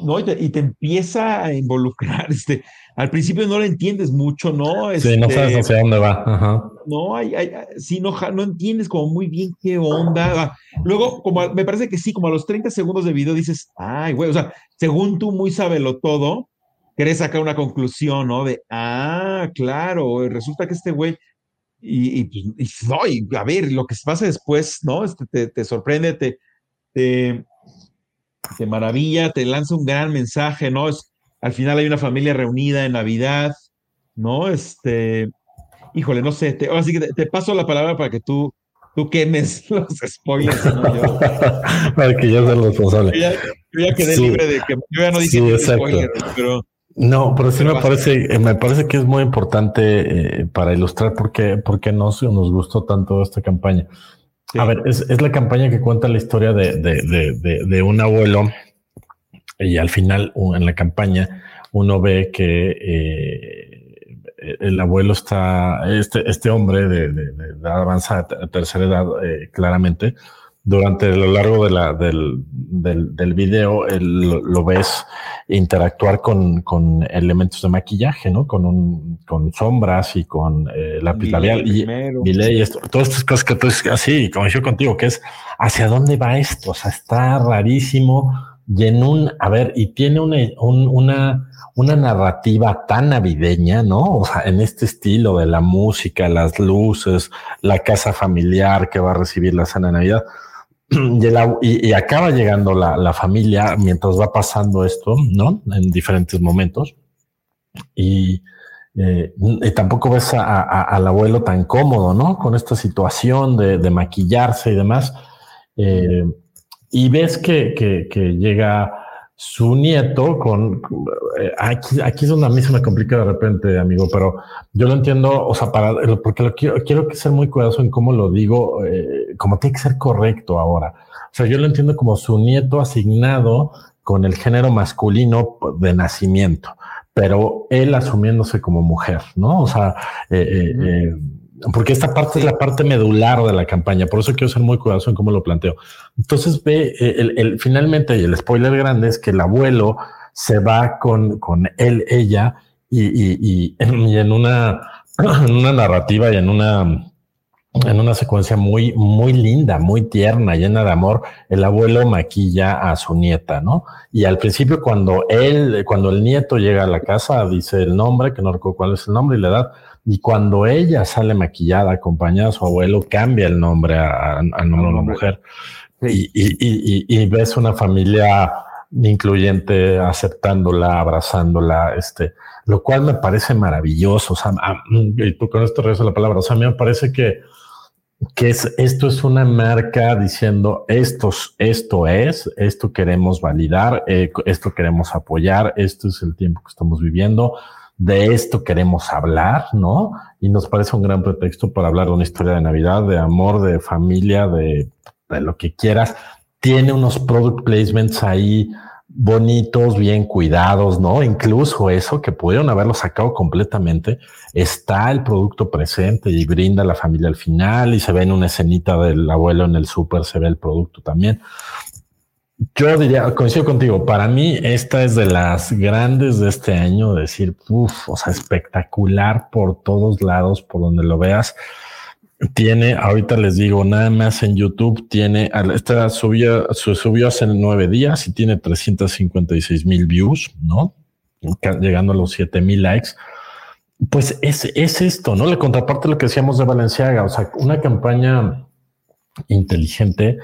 ¿no? Y te, empieza a involucrar, *laughs* este, al principio no lo entiendes mucho, ¿no? sí, no sabes este, hacia dónde va. No, hay, hay, sí, no, no entiendes como muy bien qué onda. Luego, como me parece que sí, como a los 30 segundos de video dices, ay, güey, o sea, según tú muy sabelo todo, querés sacar una conclusión, ¿no? De, ah, claro, resulta que este güey, y, y, no, y a ver, lo que pasa después, ¿no? Este, te, te sorprende, te, te maravilla, te lanza un gran mensaje, ¿no? Es, al final hay una familia reunida en Navidad, ¿no? Este, híjole, no sé, te, ahora sí que te, paso la palabra para que tú, tú quemes *laughs* los spoilers, ¿no? *laughs* para que yo sea el responsable. *laughs* Yo ya, quedé libre de que yo ya no dije spoilers, pero... No, pero sí me parece, eh, me parece que es muy importante eh, para ilustrar por qué, por qué nos, nos gustó tanto esta campaña. A ver, es, la campaña que cuenta la historia de, un abuelo y al final en la campaña uno ve que eh, el abuelo está, este, este hombre de, edad avanzada, tercera edad, eh, claramente, durante lo largo de la, del, del, del video lo, ves interactuar con, con, elementos de maquillaje, ¿no? Con, un, con sombras y con eh, lápiz labial y, y esto, todas estas cosas que tú así, como yo contigo, que es hacia dónde va esto, o sea, está rarísimo y en un, a ver, y tiene una, una, una narrativa tan navideña, ¿no? O sea, en este estilo de la música, las luces, la casa familiar que va a recibir la cena de Navidad y, acaba llegando la, familia mientras va pasando esto, ¿no? En diferentes momentos. Y, eh, tampoco ves al abuelo tan cómodo, ¿no? Con esta situación de, maquillarse y demás. Eh, y ves que, llega su nieto con eh, aquí, aquí es donde a mí se me complica de repente, amigo, pero yo lo entiendo, o sea, para porque lo quiero, quiero que ser muy cuidadoso en cómo lo digo, eh, como tiene que ser correcto ahora. O sea, yo lo entiendo como su nieto asignado con el género masculino de nacimiento, pero él asumiéndose como mujer, ¿no? O sea, eh, eh porque esta parte es la parte medular de la campaña, por eso quiero ser muy cuidadoso en cómo lo planteo. Entonces ve, eh, el, el, finalmente, y el spoiler grande es que el abuelo se va con, con él, ella, y, y, y, en una, *clears throat* en una narrativa y en una, en una secuencia muy, muy linda, muy tierna, llena de amor, el abuelo maquilla a su nieta, ¿no? Y al principio cuando él, cuando el nieto llega a la casa, dice el nombre, que no recuerdo cuál es el nombre y la edad, y cuando ella sale maquillada, acompañada de su abuelo, cambia el nombre al nombre de una mujer. Y, y, ves una familia incluyente aceptándola, abrazándola, este, lo cual me parece maravilloso. O sea, y tú con esto regreso la palabra. O sea, a mí me parece que, que es, esto es una marca diciendo esto, esto es, esto queremos validar, eh, esto queremos apoyar, esto es el tiempo que estamos viviendo de esto queremos hablar, ¿no? Y nos parece un gran pretexto para hablar de una historia de Navidad, de amor, de familia, de, lo que quieras. Tiene unos product placements ahí bonitos, bien cuidados, ¿no? Incluso eso que pudieron haberlo sacado completamente, está el producto presente y brinda la familia al final y se ve en una escenita del abuelo en el súper, se ve el producto también. Yo diría, coincido contigo, para mí esta es de las grandes de este año, decir, uff, o sea, espectacular por todos lados, por donde lo veas. Tiene, ahorita les digo, nada más en YouTube tiene, esta subió, subió hace nueve días y tiene 356 mil views, ¿no? Llegando a los 7 mil likes. Pues es, es esto, ¿no? La contraparte de lo que decíamos de Valenciaga, o sea, una campaña inteligente,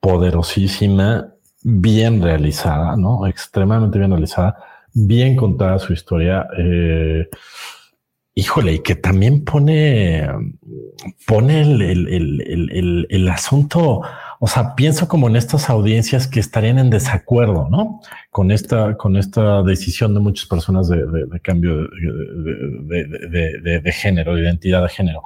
poderosísima, bien realizada, ¿no? Extremadamente bien realizada, bien contada su historia. Eh, híjole, y que también pone, pone el, el, el, el, asunto, o sea, pienso como en estas audiencias que estarían en desacuerdo, ¿no? Con esta, con esta decisión de muchas personas de, de cambio de, género, de identidad de género.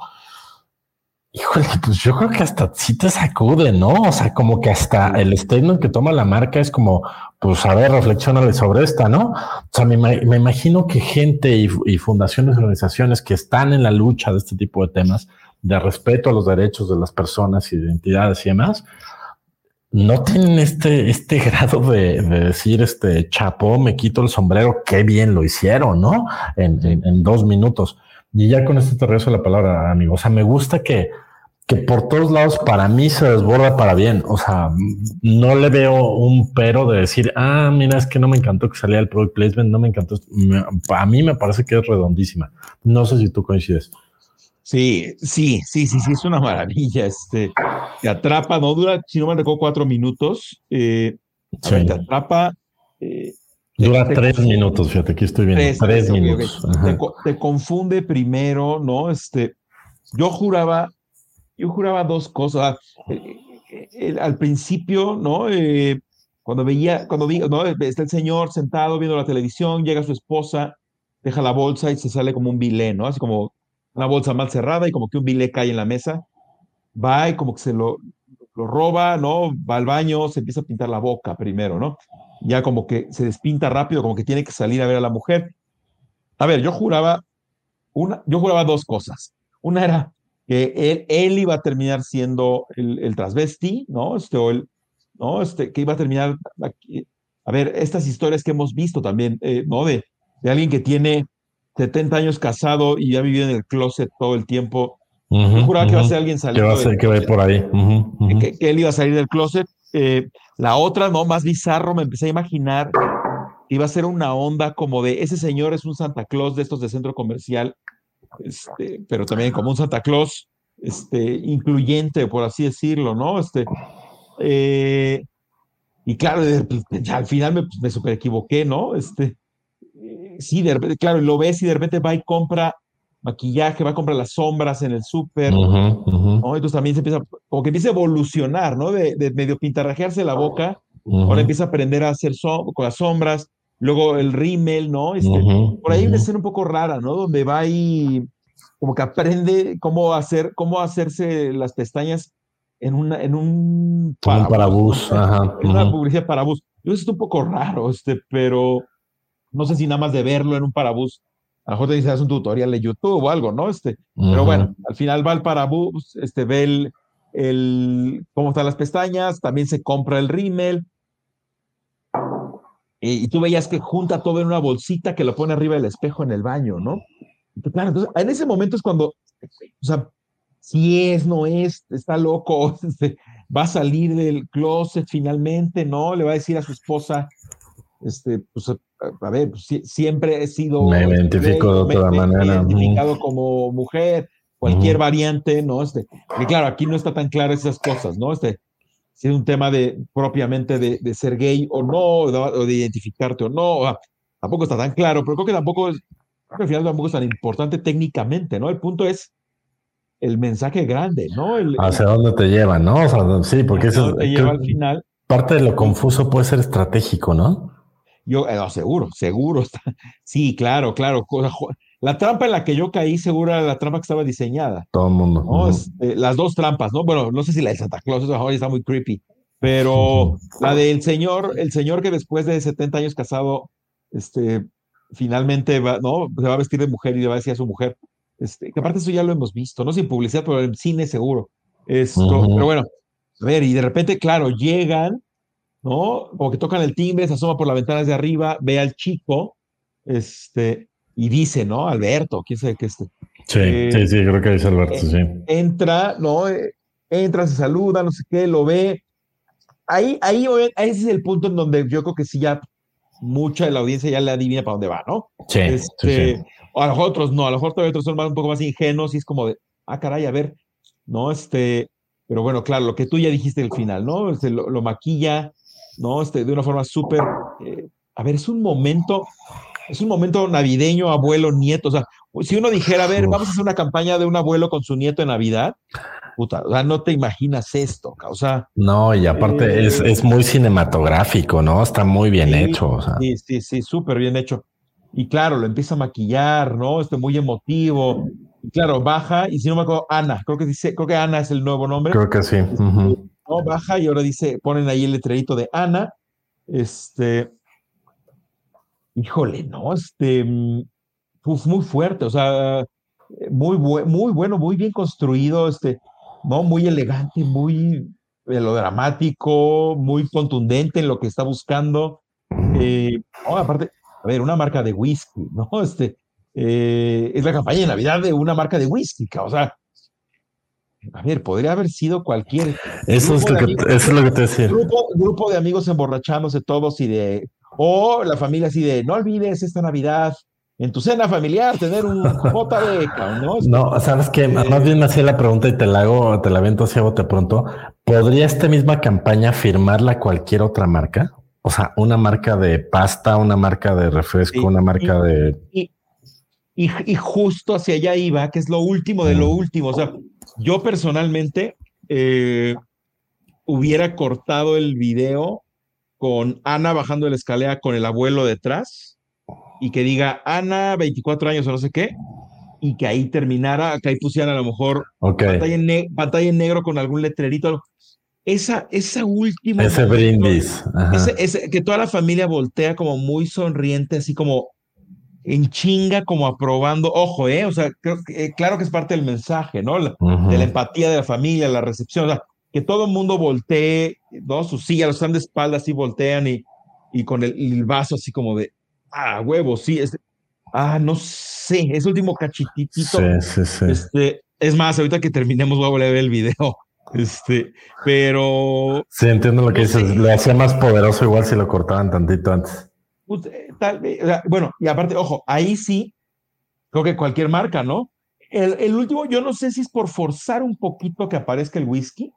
Híjole, pues yo creo que hasta sí te sacude, ¿no? O sea, como que hasta el statement que toma la marca es como, pues a ver, reflexionale sobre esta, ¿no? O sea, me, me imagino que gente y, y, fundaciones, organizaciones que están en la lucha de este tipo de temas, de respeto a los derechos de las personas, identidades y demás, no tienen este, este *laughs* grado de, de, decir, este chapo, me quito el sombrero, qué bien lo hicieron, ¿no? En, en, en dos minutos. Y ya con esto te regreso la palabra, amigo. O sea, me gusta que, que por todos lados para mí se desborda para bien. O sea, no le veo un pero de decir, ah, mira, es que no me encantó que salía el product placement, no me encantó. a mí me parece que es redondísima. No sé si tú coincides. Sí, sí, sí, sí, sí, es una maravilla. Este, te atrapa, no dura, si no me recuerdo, cuatro minutos. Eh, te atrapa. Eh, Dura tres minutos, fíjate, aquí estoy viendo. Tres, minutos. Te, confunde primero, ¿no? Este, yo juraba, yo juraba dos cosas. Eh, eh, al principio, ¿no? Eh, cuando veía, cuando vi, ¿no? Está el señor sentado viendo la televisión, llega su esposa, deja la bolsa y se sale como un bilé, ¿no? Así como una bolsa mal cerrada y como que un bilé cae en la mesa. Va y como que se lo, lo roba, ¿no? Va al baño, se empieza a pintar la boca primero, ¿no? ya como que se despinta rápido, como que tiene que salir a ver a la mujer. A ver, yo juraba, una, yo juraba dos cosas. Una era que él, él iba a terminar siendo el, el transvesti, ¿no? Este, o el, ¿no? Este, que iba a terminar, a ver, estas historias que hemos visto también, eh, ¿no? De, de alguien que tiene 70 años casado y ha vivido en el closet todo el tiempo. yo juraba que iba a ser alguien saliendo. Que va a ser que va por ahí. que, que, él iba a salir del closet. Eh, la otra, no, más bizarro, me empecé a imaginar que iba a ser una onda como de ese señor es un Santa Claus de estos de centro comercial, este, pero también como un Santa Claus este, incluyente, por así decirlo, ¿no? Este, eh, y claro, al final me, me super equivoqué, ¿no? Este, sí, de repente, claro, lo ves y de repente va y compra maquillaje, va a comprar las sombras en el súper, Entonces también se empieza, como que empieza a evolucionar, ¿no? De, de medio pintarrajearse la boca, ahora empieza a aprender a hacer con las sombras, luego el rímel, ¿no? Este, por ahí hay una escena un poco rara, ¿no? Donde va y como que aprende cómo hacer, cómo hacerse las pestañas en, una, en un parabús. Ajá, en una publicidad parabús. Yo es un poco raro, este, pero no sé si nada más de verlo en un parabús a lo mejor te dice, un tutorial de YouTube o algo, ¿no? Este, Pero bueno, al final va al Parabús, este, ve el, el, cómo están las pestañas, también se compra el rímel. Y, tú veías que junta todo en una bolsita que lo pone arriba del espejo en el baño, ¿no? claro, entonces en ese momento es cuando, o sea, si es, no es, está loco, *laughs* este, va a salir del closet finalmente, ¿no? Le va a decir a su esposa, este, pues a ver, pues, siempre he sido... Me identifico de otra manera. Identificado como mujer, cualquier variante, ¿no? Este, y claro, aquí no está tan claro esas cosas, ¿no? Este, si es un tema de propiamente de, de ser gay o no, o de, identificarte o no, tampoco está tan claro, pero creo que tampoco es, al final tampoco es tan importante técnicamente, ¿no? El punto es el mensaje grande, ¿no? Hacia dónde te lleva, ¿no? O sea, sí, porque eso te lleva al final. Parte de lo confuso puede ser estratégico, ¿no? Yo, eh, seguro, seguro. Sí, claro, claro. La trampa en la que yo caí, seguro era la trampa que estaba diseñada. Todo el mundo. Este, las dos trampas, ¿no? Bueno, no sé si la de Santa Claus, eso está muy creepy. Pero la del señor, el señor que después de 70 años casado, este, finalmente va, ¿no? Se va a vestir de mujer y le va a decir a su mujer, este, que aparte eso ya lo hemos visto, no sin publicidad, pero en cine seguro. Esto, pero bueno, a ver, y de repente, claro, llegan ¿no? Como que tocan el timbre, se asoma por la ventana de arriba, ve al chico, este, y dice, ¿no? Alberto, quién sabe qué este. Sí, eh, sí, sí, creo que dice Alberto, sí. Entra, ¿no? Eh, entra, se saluda, no sé qué, lo ve. Ahí, ahí, ese es el punto en donde yo creo que sí ya mucha de la audiencia ya le adivina para dónde va, ¿no? Sí, este, O a los otros no, a lo mejor otros son más, un poco más ingenuos y es como de, ah, caray, a ver, ¿no? Este, pero bueno, claro, lo que tú ya dijiste al final, ¿no? Este, lo, maquilla, ¿no? Este, de una forma súper, eh, a ver, es un momento, es un momento navideño, abuelo, nieto, o sea, si uno dijera, a ver, vamos a hacer una campaña de un abuelo con su nieto en Navidad, puta, o sea, no te imaginas esto, o sea. No, y aparte es, eh, es, muy cinematográfico, ¿no? Está muy bien hecho. O sea. Sí, sí, sí, súper bien hecho. Y claro, lo empieza a maquillar, ¿no? Este muy emotivo. Y claro, baja, y si no me acuerdo, Ana, creo que dice, creo que Ana es el nuevo nombre. Creo que sí. ¿no? Baja y ahora dice, ponen ahí el letrerito de Ana. Este, híjole, ¿no? Este, pues muy fuerte, o sea, muy, muy bueno, muy bien construido, este, ¿no? Muy elegante, muy melodramático, muy contundente en lo que está buscando. Eh, aparte, a ver, una marca de whisky, *laughs* ¿no? Este, eh, es la campaña de Navidad de una marca de whisky, o sea, a ver, podría haber sido cualquier. Eso, es lo, que, eso es lo que te decía. Grupo, grupo de amigos emborrachándose todos y de. O la familia así de, no olvides esta Navidad en tu cena familiar tener un JB, ¿no? No, sabes que más bien me hacía la pregunta y te la hago, te la avento así te pronto. ¿Podría esta misma campaña firmarla cualquier otra marca? O sea, una marca de pasta, una marca de refresco, una marca de. Y, y, justo hacia allá iba, que es lo último de lo mm. último. O sea, yo personalmente eh, hubiera cortado el video con Ana bajando la escalera con el abuelo detrás y que diga Ana, 24 años o no sé qué, y que ahí terminara, que ahí pusieran a lo mejor pantalla, en negro con algún letrerito. Esa, esa última. Ese brindis. ese, que toda la familia voltea como muy sonriente, así como en chinga como aprobando, ojo, ¿eh? O sea, eh, claro que es parte del mensaje, ¿no? De la empatía de la familia, la recepción, o sea, que todo el mundo voltee, ¿no? Sus sillas, los están de espaldas, así voltean y, y con el, vaso así como de, ah, huevo, sí, es, ah, no sé, ese último cachitito. Sí, sí, sí. Este, es más, ahorita que terminemos voy a volver a ver el video. *laughs* Este, pero. Sí, entiendo lo que dices. Le hacía más poderoso igual si lo cortaban tantito antes. Pues, eh, tal, bueno, y aparte, ojo, ahí sí, creo que cualquier marca, ¿no? El, el, último, yo no sé si es por forzar un poquito que aparezca el whisky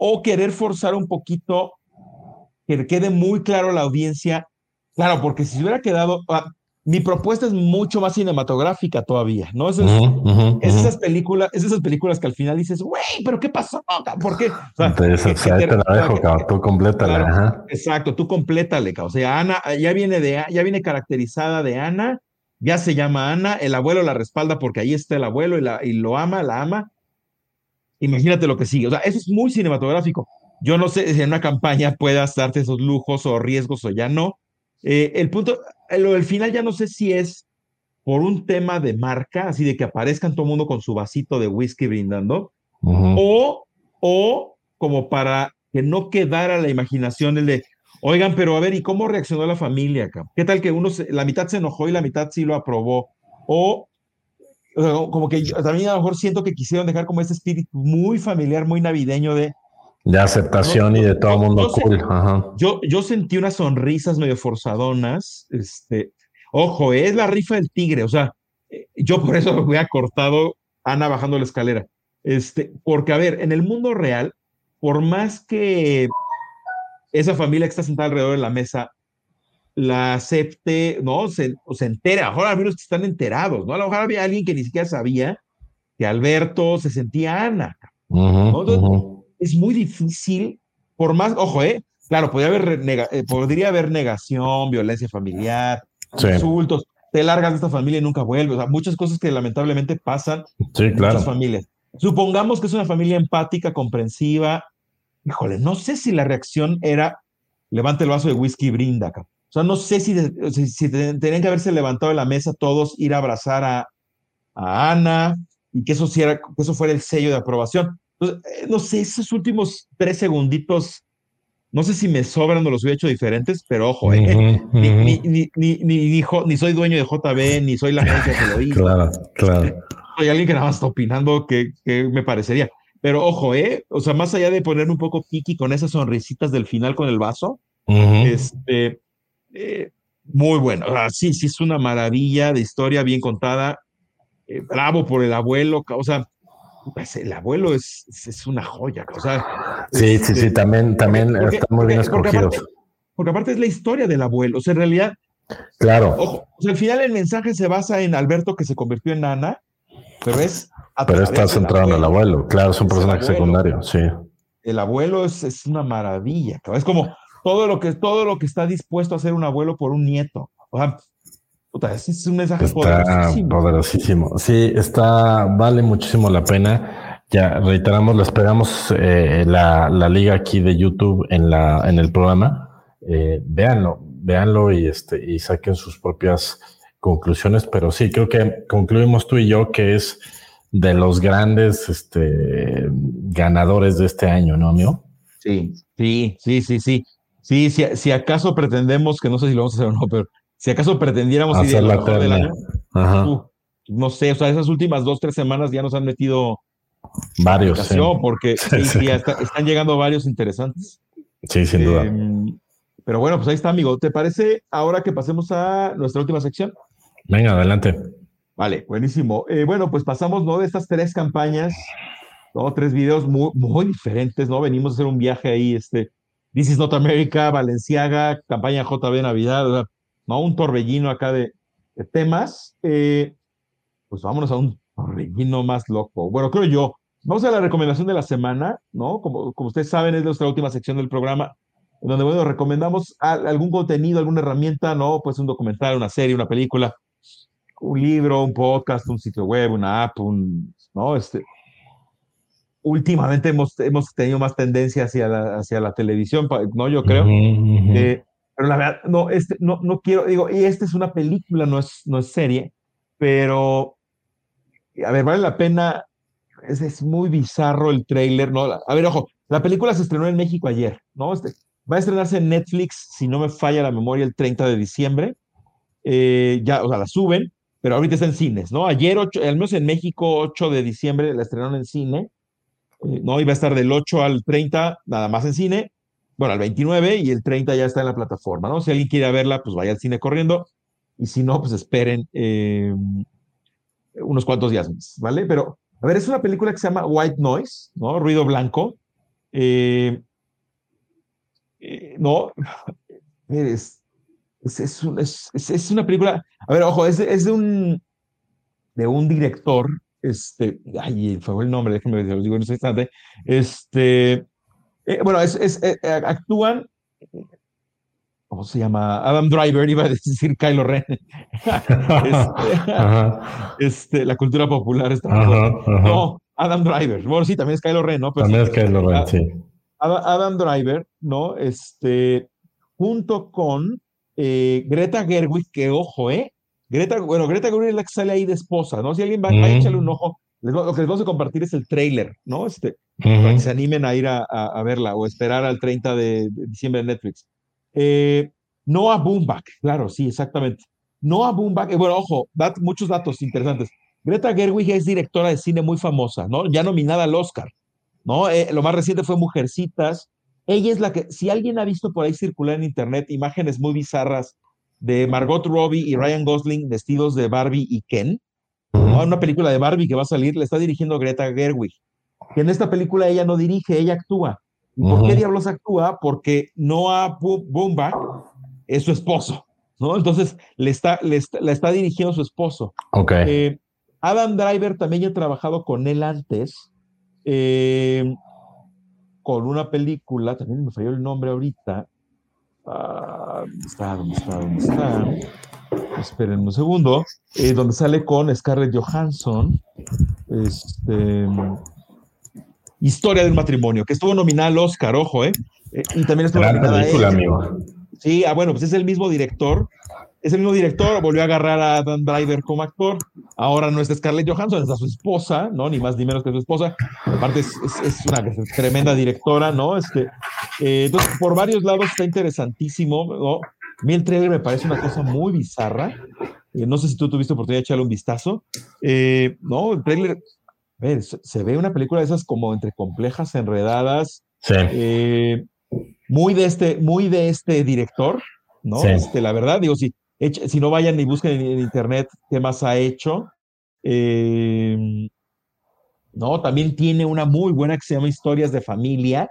o querer forzar un poquito que quede muy claro a la audiencia. Claro, porque si hubiera quedado, ah, mi propuesta es mucho más cinematográfica todavía, ¿no? Es, esas películas, es esas películas que al final dices, güey, pero ¿qué pasó? ¿Por qué? O sea, te, la dejo, cabrón, tú complétale. Exacto, tú complétale, cabrón. O sea, Ana ya viene de, ya viene caracterizada de Ana, ya se llama Ana, el abuelo la respalda porque ahí está el abuelo y, la, y lo ama, la ama. Imagínate lo que sigue. O sea, eso es muy cinematográfico. Yo no sé si en una campaña puedas darte esos lujos o riesgos o ya no. Eh, el punto, lo del final ya no sé si es por un tema de marca, así de que aparezcan todo el mundo con su vasito de whisky brindando, o, o como para que no quedara la imaginación el de, oigan, pero a ver, ¿y cómo reaccionó la familia acá? ¿Qué tal que uno, la mitad se enojó y la mitad sí lo aprobó? O como que también a lo mejor siento que quisieron dejar como ese espíritu muy familiar, muy navideño de, de aceptación y de todo el mundo cool. Yo, yo sentí unas sonrisas medio forzadonas. Este, ojo, es la rifa del tigre. O sea, eh, yo por eso me a cortado Ana bajando la escalera. Este, porque, a ver, en el mundo real, por más que esa familia que está sentada alrededor de la mesa la acepte, ¿no? Se, o se entera, a lo mejor algunos están enterados, ¿no? A lo mejor había alguien que ni siquiera sabía que Alberto se sentía Ana es muy difícil, por más, ojo, ¿eh? Claro, podría haber, eh, podría haber negación, violencia familiar, insultos, te largas de esta familia y nunca vuelves, o sea, muchas cosas que lamentablemente pasan en muchas familias. Supongamos que es una familia empática, comprensiva. Híjole, no sé si la reacción era levante el vaso de whisky y brinda. O sea, no sé si, si, tenían que haberse levantado de la mesa todos, ir a abrazar a, a Ana y que eso, que eso fuera el sello de aprobación. Eh, no sé, esos últimos tres segunditos, no sé si me sobran o los hubiera hecho diferentes, pero ojo, eh, ni, ni, ni, ni, soy dueño de JB, ni soy la agencia que lo hizo. Claro, claro. Soy alguien que nada más está opinando que, que me parecería. Pero ojo, ¿eh? O sea, más allá de poner un poco piqui con esas sonrisitas del final con el vaso, este, eh, muy bueno. Sí, sí, es una maravilla de historia bien contada. bravo por el abuelo, o sea, pues el abuelo es, es una joya. O sea, sí, sí, sí, también, también están muy bien escogidos. Porque aparte, es la historia del abuelo. O sea, en realidad, claro. Ojo, o sea, al final el mensaje se basa en Alberto que se convirtió en Ana, pero es. Pero está centrado en el abuelo. Claro, es un personaje secundario, sí. El abuelo es, es una maravilla. Es como todo lo que todo lo que está dispuesto a hacer un abuelo por un nieto. O sea, es un mensaje poderosísimo. Sí, está, vale muchísimo la pena. Ya reiteramos, lo esperamos eh, la, la, liga aquí de YouTube en la en el programa. Eh, véanlo, véanlo y este y saquen sus propias conclusiones. Pero sí, creo que concluimos tú y yo que es de los grandes este, ganadores de este año, ¿no, amigo? Sí, sí, sí, sí, sí. Sí, si, si acaso pretendemos, que no sé si lo vamos a hacer o no, pero si acaso pretendiéramos ir la mejor del año, no sé, o sea, esas últimas dos, tres semanas ya nos han metido varios. Porque sí, están llegando varios interesantes. Sí, sin duda. Em, pero bueno, pues ahí está, amigo. ¿Te parece ahora que pasemos a nuestra última sección? Venga, adelante. Vale, buenísimo. Eh, bueno, pues pasamos, ¿no? De estas tres campañas, ¿no? Tres videos muy, muy diferentes, ¿no? Venimos a hacer un viaje ahí, este, This is Not America, Valenciaga, campaña JB Navidad, ¿no? Un torbellino acá de, temas. Eh, pues vámonos a un torbellino más loco. Bueno, creo yo. Vamos a la recomendación de la semana, ¿no? Como, como ustedes saben, es nuestra última sección del programa, en donde, bueno, recomendamos algún contenido, alguna herramienta, ¿no? Pues un documental, una serie, una película, un libro, un podcast, un sitio web, una app, un, ¿no? Este, últimamente hemos, hemos tenido más tendencia hacia la, hacia la televisión, ¿no? Yo creo. Uh pero la verdad, no, este, no, no quiero, digo, y esta es una película, no es, no es serie, pero, a ver, vale la pena, es, es muy bizarro el trailer, ¿no? A ver, ojo, la película se estrenó en México ayer, ¿no? Este, va a estrenarse en Netflix, si no me falla la memoria, el 30 de diciembre. Eh, ya, o sea, la suben, pero ahorita está en cines, ¿no? Ayer, ocho, al menos en México, 8 de diciembre, la estrenaron en cine, eh, ¿no? Iba a estar del 8 al 30, nada más en cine, bueno, al 29 y el 30 ya está en la plataforma, ¿no? Si alguien quiere verla, pues vaya al cine corriendo y si no, pues esperen eh, unos cuantos días más, ¿vale? Pero, a ver, es una película que se llama White Noise, ¿no? Ruido blanco. Eh, no, *laughs* es, es, es, es, una película, a ver, ojo, es, de un, de un director, este, ay, fue el nombre, déjenme lo digo en un instante, este, eh, bueno, es, eh, eh, actúan, ¿cómo se llama? Adam Driver, iba a decir Kylo Ren. *laughs* este, este, la cultura popular está. No, Adam Driver. Bueno, sí, también es Kylo Ren, ¿no? también es Kylo Ren, sí. Adam Driver, ¿no? Este, junto con Greta Gerwig, que ojo, ¿eh? Greta, bueno, Greta Gerwig es la que sale ahí de esposa, ¿no? Si alguien va, a echarle un ojo lo que les vamos a compartir es el trailer, ¿no? Este, Para que se animen a ir a, a, verla o esperar al 30 de, diciembre en Netflix. Eh, Noah Boombach, claro, sí, exactamente. Noah Boombach, eh, bueno, ojo, muchos datos interesantes. Greta Gerwig es directora de cine muy famosa, ¿no? Ya nominada al Oscar, ¿no? Eh, lo más reciente fue Mujercitas. Ella es la que, si alguien ha visto por ahí circular en internet imágenes muy bizarras de Margot Robbie y Ryan Gosling vestidos de Barbie y Ken, una película de Barbie que va a salir, le está dirigiendo Greta Gerwig. Que en esta película ella no dirige, ella actúa. por qué diablos actúa? Porque Noah Baumbach es su esposo, ¿no? Entonces le está, le está, dirigiendo su esposo. Ok. Eh, Adam Driver también ha trabajado con él antes, eh, con una película, también me falló el nombre ahorita. Ah, ¿Dónde está? ¿Dónde está? ¿Dónde está? esperen un segundo, eh, donde sale con Scarlett Johansson, este, Historia del matrimonio, que estuvo nominada al Oscar, ojo, ¿eh? eh y también estuvo nominada amigo. Sí, ah, bueno, pues es el mismo director, es el mismo director, volvió a agarrar a Dan Driver como actor, ahora no es Scarlett Johansson, es a su esposa, ¿no? Ni más ni menos que su esposa, aparte es, es, una tremenda directora, ¿no? Este, eh, entonces, por varios lados está interesantísimo, ¿no? A mí el trailer me parece una cosa muy bizarra. Eh, no sé si tú tuviste oportunidad de echarle un vistazo. Eh, no, el trailer, a ver, se, ve una película de esas como entre complejas, enredadas. Sí. Eh, muy de este, muy de este director, ¿no? Este, la verdad, digo, si, si no vayan ni busquen en, internet qué más ha hecho. no, también tiene una muy buena que se llama Historias de Familia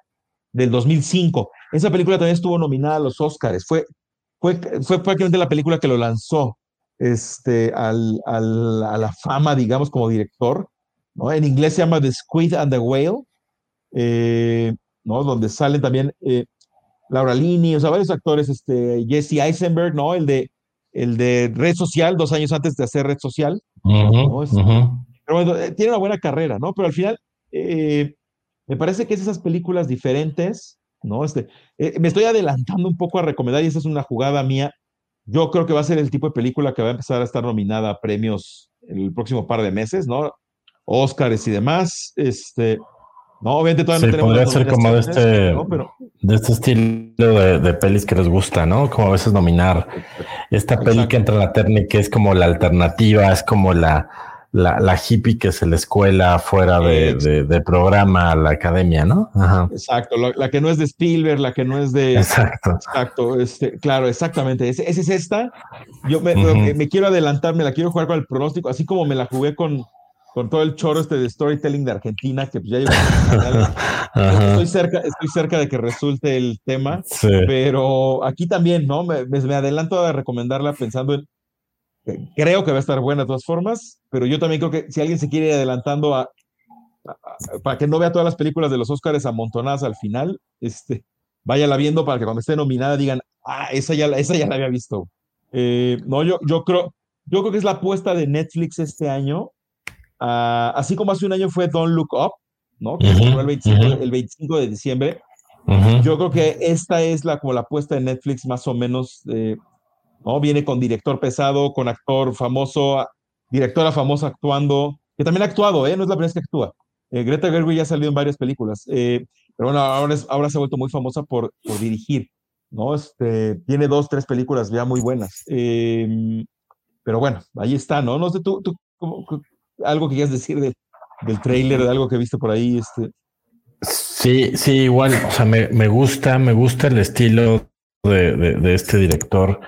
del 2005. Esa película también estuvo nominada a los Oscars. Fue, fue, fue prácticamente la película que lo lanzó este, a la fama, digamos, como director. ¿no? En inglés se llama The Squid and the Whale, eh, ¿no? donde salen también eh, Laura Linney, o sea, varios actores, este, Jesse Eisenberg, ¿no? el, de, el de Red Social, dos años antes de hacer Red Social. Pero bueno, eh, tiene una buena carrera, ¿no? Pero al final, me parece que es esas películas diferentes, ¿no? Este, eh, me estoy adelantando un poco a recomendar y esa es una jugada mía. Yo creo que va a ser el tipo de película que va a empezar a estar nominada a premios el próximo par de meses, ¿no? Óscares y demás. Este, no, obviamente todavía no tenemos. Podría ser como de este, de este estilo de, pelis que les gusta, ¿no? Como a veces nominar esta peli que entra en la técnica, es como la alternativa, es como la, la, la, hippie que se la escuela fuera de, de, programa a la academia, ¿no? Exacto, la, que no es de Spielberg, la que no es de... Exacto. Exacto, este, claro, exactamente. Esa es esta. Yo me, me, quiero adelantar, me la quiero jugar con el pronóstico, así como me la jugué con, con todo el choro este de storytelling de Argentina, que pues ya llevo... *laughs* estoy, cerca, estoy cerca de que resulte el tema, pero aquí también, ¿no? Me, me adelanto a recomendarla pensando en creo que va a estar buena de todas formas, pero yo también creo que si alguien se quiere ir adelantando a, para que no vea todas las películas de los Oscars amontonadas al final, este, váyala viendo para que cuando esté nominada digan, ah, esa ya, esa ya la había visto. Eh, no, yo, yo creo, yo creo que es la apuesta de Netflix este año, ah, así como hace un año fue Don't Look Up, ¿no? Que el, 25, de diciembre. Yo creo que esta es la, como la apuesta de Netflix más o menos eh, ¿no? Viene con director pesado, con actor famoso, directora famosa actuando, que también ha actuado, ¿eh? No es la primera vez que actúa. Eh, Greta Gerwig ya ha salido en varias películas, eh, pero bueno, ahora, ahora, se ha vuelto muy famosa por, por dirigir, ¿no? Este, tiene dos, tres películas ya muy buenas. Em, pero bueno, ahí está, ¿no? No sé, tú, tú algo que quieras decir del, del trailer, de algo que viste por ahí, este. Sí, sí, igual, o sea, me, me gusta, me gusta el estilo de, de, este director.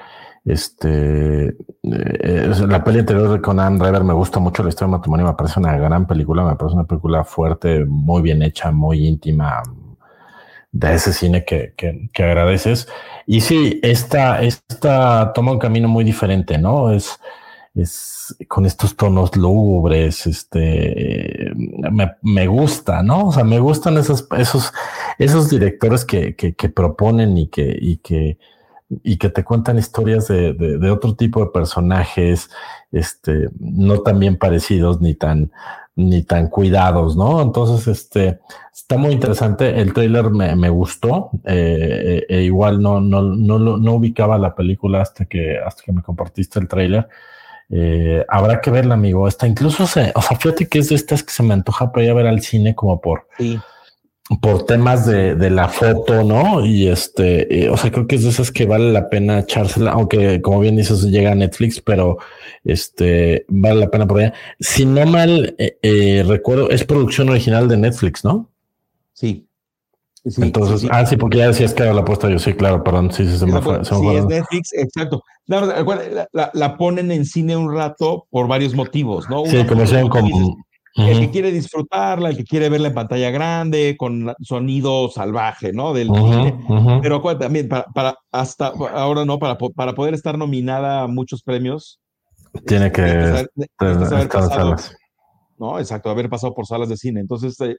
Este, eh, la peli anterior de Conan Driver me gusta mucho la historia de matrimonio, me parece una gran película, me parece una película fuerte, muy bien hecha, muy íntima, de ese cine que, que, agradeces. Y sí, esta, esta toma un camino muy diferente, ¿no? Es, es con estos tonos lúgubres, este, me, me, gusta, ¿no? O sea, me gustan esos, esos, esos directores que, que, que proponen y que, y que, y que te cuentan historias de, de, otro tipo de personajes, este, no tan bien parecidos ni tan, ni tan cuidados, ¿no? Entonces, este, está muy interesante. El trailer me, me gustó. Eh, e igual no, no, no, no, ubicaba la película hasta que, hasta que me compartiste el trailer. Eh, habrá que verla, amigo. Está incluso se, o sea, fíjate que es de estas que se me antoja para ir a ver al cine como por, sí por temas de, de, la foto, ¿no? Y este, eh, o sea, creo que es de esas que vale la pena echársela, aunque como bien dices, llega a Netflix, pero este, vale la pena por allá. Si no mal eh, recuerdo, es producción original de Netflix, ¿no? Sí. Entonces, ah, sí, porque ya decías que era la apuesta yo, sí, claro, perdón, sí, sí, se me fue. sí, es Netflix, exacto. La, la, la, ponen en cine un rato por varios motivos, ¿no? sí, como sean como el que quiere disfrutarla, el que quiere verla en pantalla grande, con sonido salvaje, ¿no? Del Pero también, para, hasta ahora, ¿no? Para, para poder estar nominada a muchos premios. Tiene que, estar en salas. No, exacto, haber pasado por salas de cine. Entonces, eh,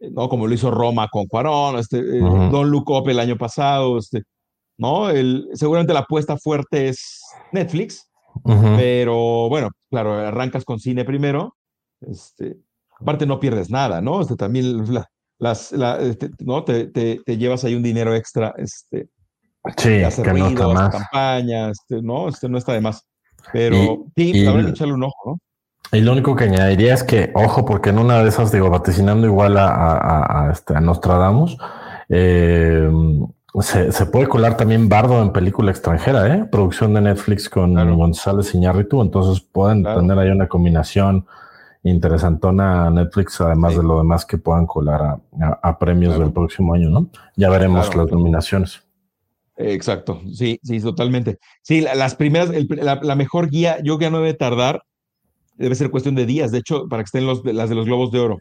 ¿no? Como lo hizo Roma con Cuarón, este, eh, Don Look Up el año pasado, este, ¿no? El, seguramente la apuesta fuerte es Netflix, pero bueno, claro, arrancas con cine primero este, aparte no pierdes nada, ¿no? Este, también las, este, ¿no? Te, te, llevas ahí un dinero extra, este, sí, hacer que ruidos, no campañas, este, ¿no? Este, no está de más. Pero sí, pues, habrá que echarle un ojo, ¿no? Y lo único que añadiría es que, ojo, porque en una de esas, digo, vaticinando igual a, a, a, este, a Nostradamus, eh, se, se, puede colar también Bardo en película extranjera, ¿eh? Producción de Netflix con González Iñárritu, entonces pueden tener ahí una combinación interesantona Netflix, además de lo demás que puedan colar a, premios del próximo año, ¿no? Ya veremos las nominaciones. Exacto, sí, sí, totalmente. Sí, las primeras, la, mejor guía, yo que no debe tardar, debe ser cuestión de días, de hecho, para que estén los, las de los Globos de Oro.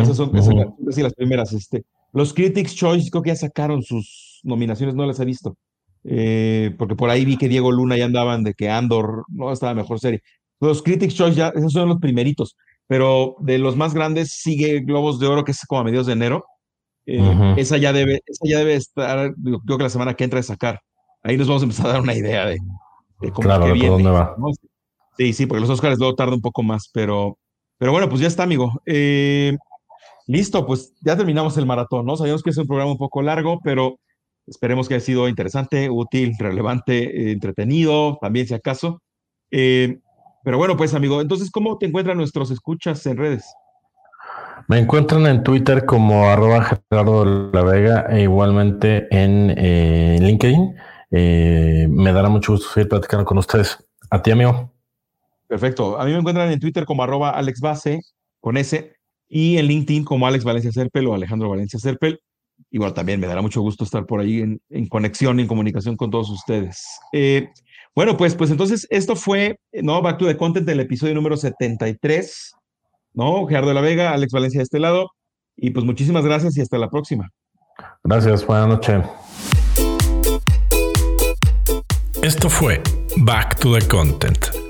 esas son, las primeras. Este, los Critics Choice creo que ya sacaron sus nominaciones, no las he visto. Eh, porque por ahí vi que Diego Luna ya andaban de que Andor no estaba mejor serie. Los Critics Choice ya, esos son los primeritos, pero de los más grandes sigue Globos de Oro, que es como a mediados de enero. Eh, esa, ya debe, esa ya debe estar, creo que la semana que entra de sacar. Ahí nos vamos a empezar a dar una idea de, cómo claro, que viene. Dónde va. Sí, sí, porque los Oscars luego tarda un poco más, pero, pero bueno, pues ya está, amigo. Eh, listo, pues ya terminamos el maratón, ¿no? Sabíamos que es un programa un poco largo, pero esperemos que haya sido interesante, útil, relevante, entretenido, también si acaso. Eh, pero bueno, pues amigo, entonces, ¿cómo te encuentran nuestros escuchas en redes? Me encuentran en Twitter como arroba Gerardo La Vega e igualmente en eh, LinkedIn. Eh, me dará mucho gusto seguir platicando con ustedes. A ti, amigo. Perfecto. A mí me encuentran en Twitter como arroba Alex Base con S y en LinkedIn como Alex Valencia Serpel o Alejandro Valencia Serpel. Igual también me dará mucho gusto estar por ahí en, en conexión, en comunicación con todos ustedes. Eh, bueno, pues, pues entonces esto fue, ¿no? Back to the Content del episodio número 73, ¿no? Gerardo de la Vega, Alex Valencia de este lado. Y pues muchísimas gracias y hasta la próxima. Gracias, buenas noches. Esto fue Back to the Content.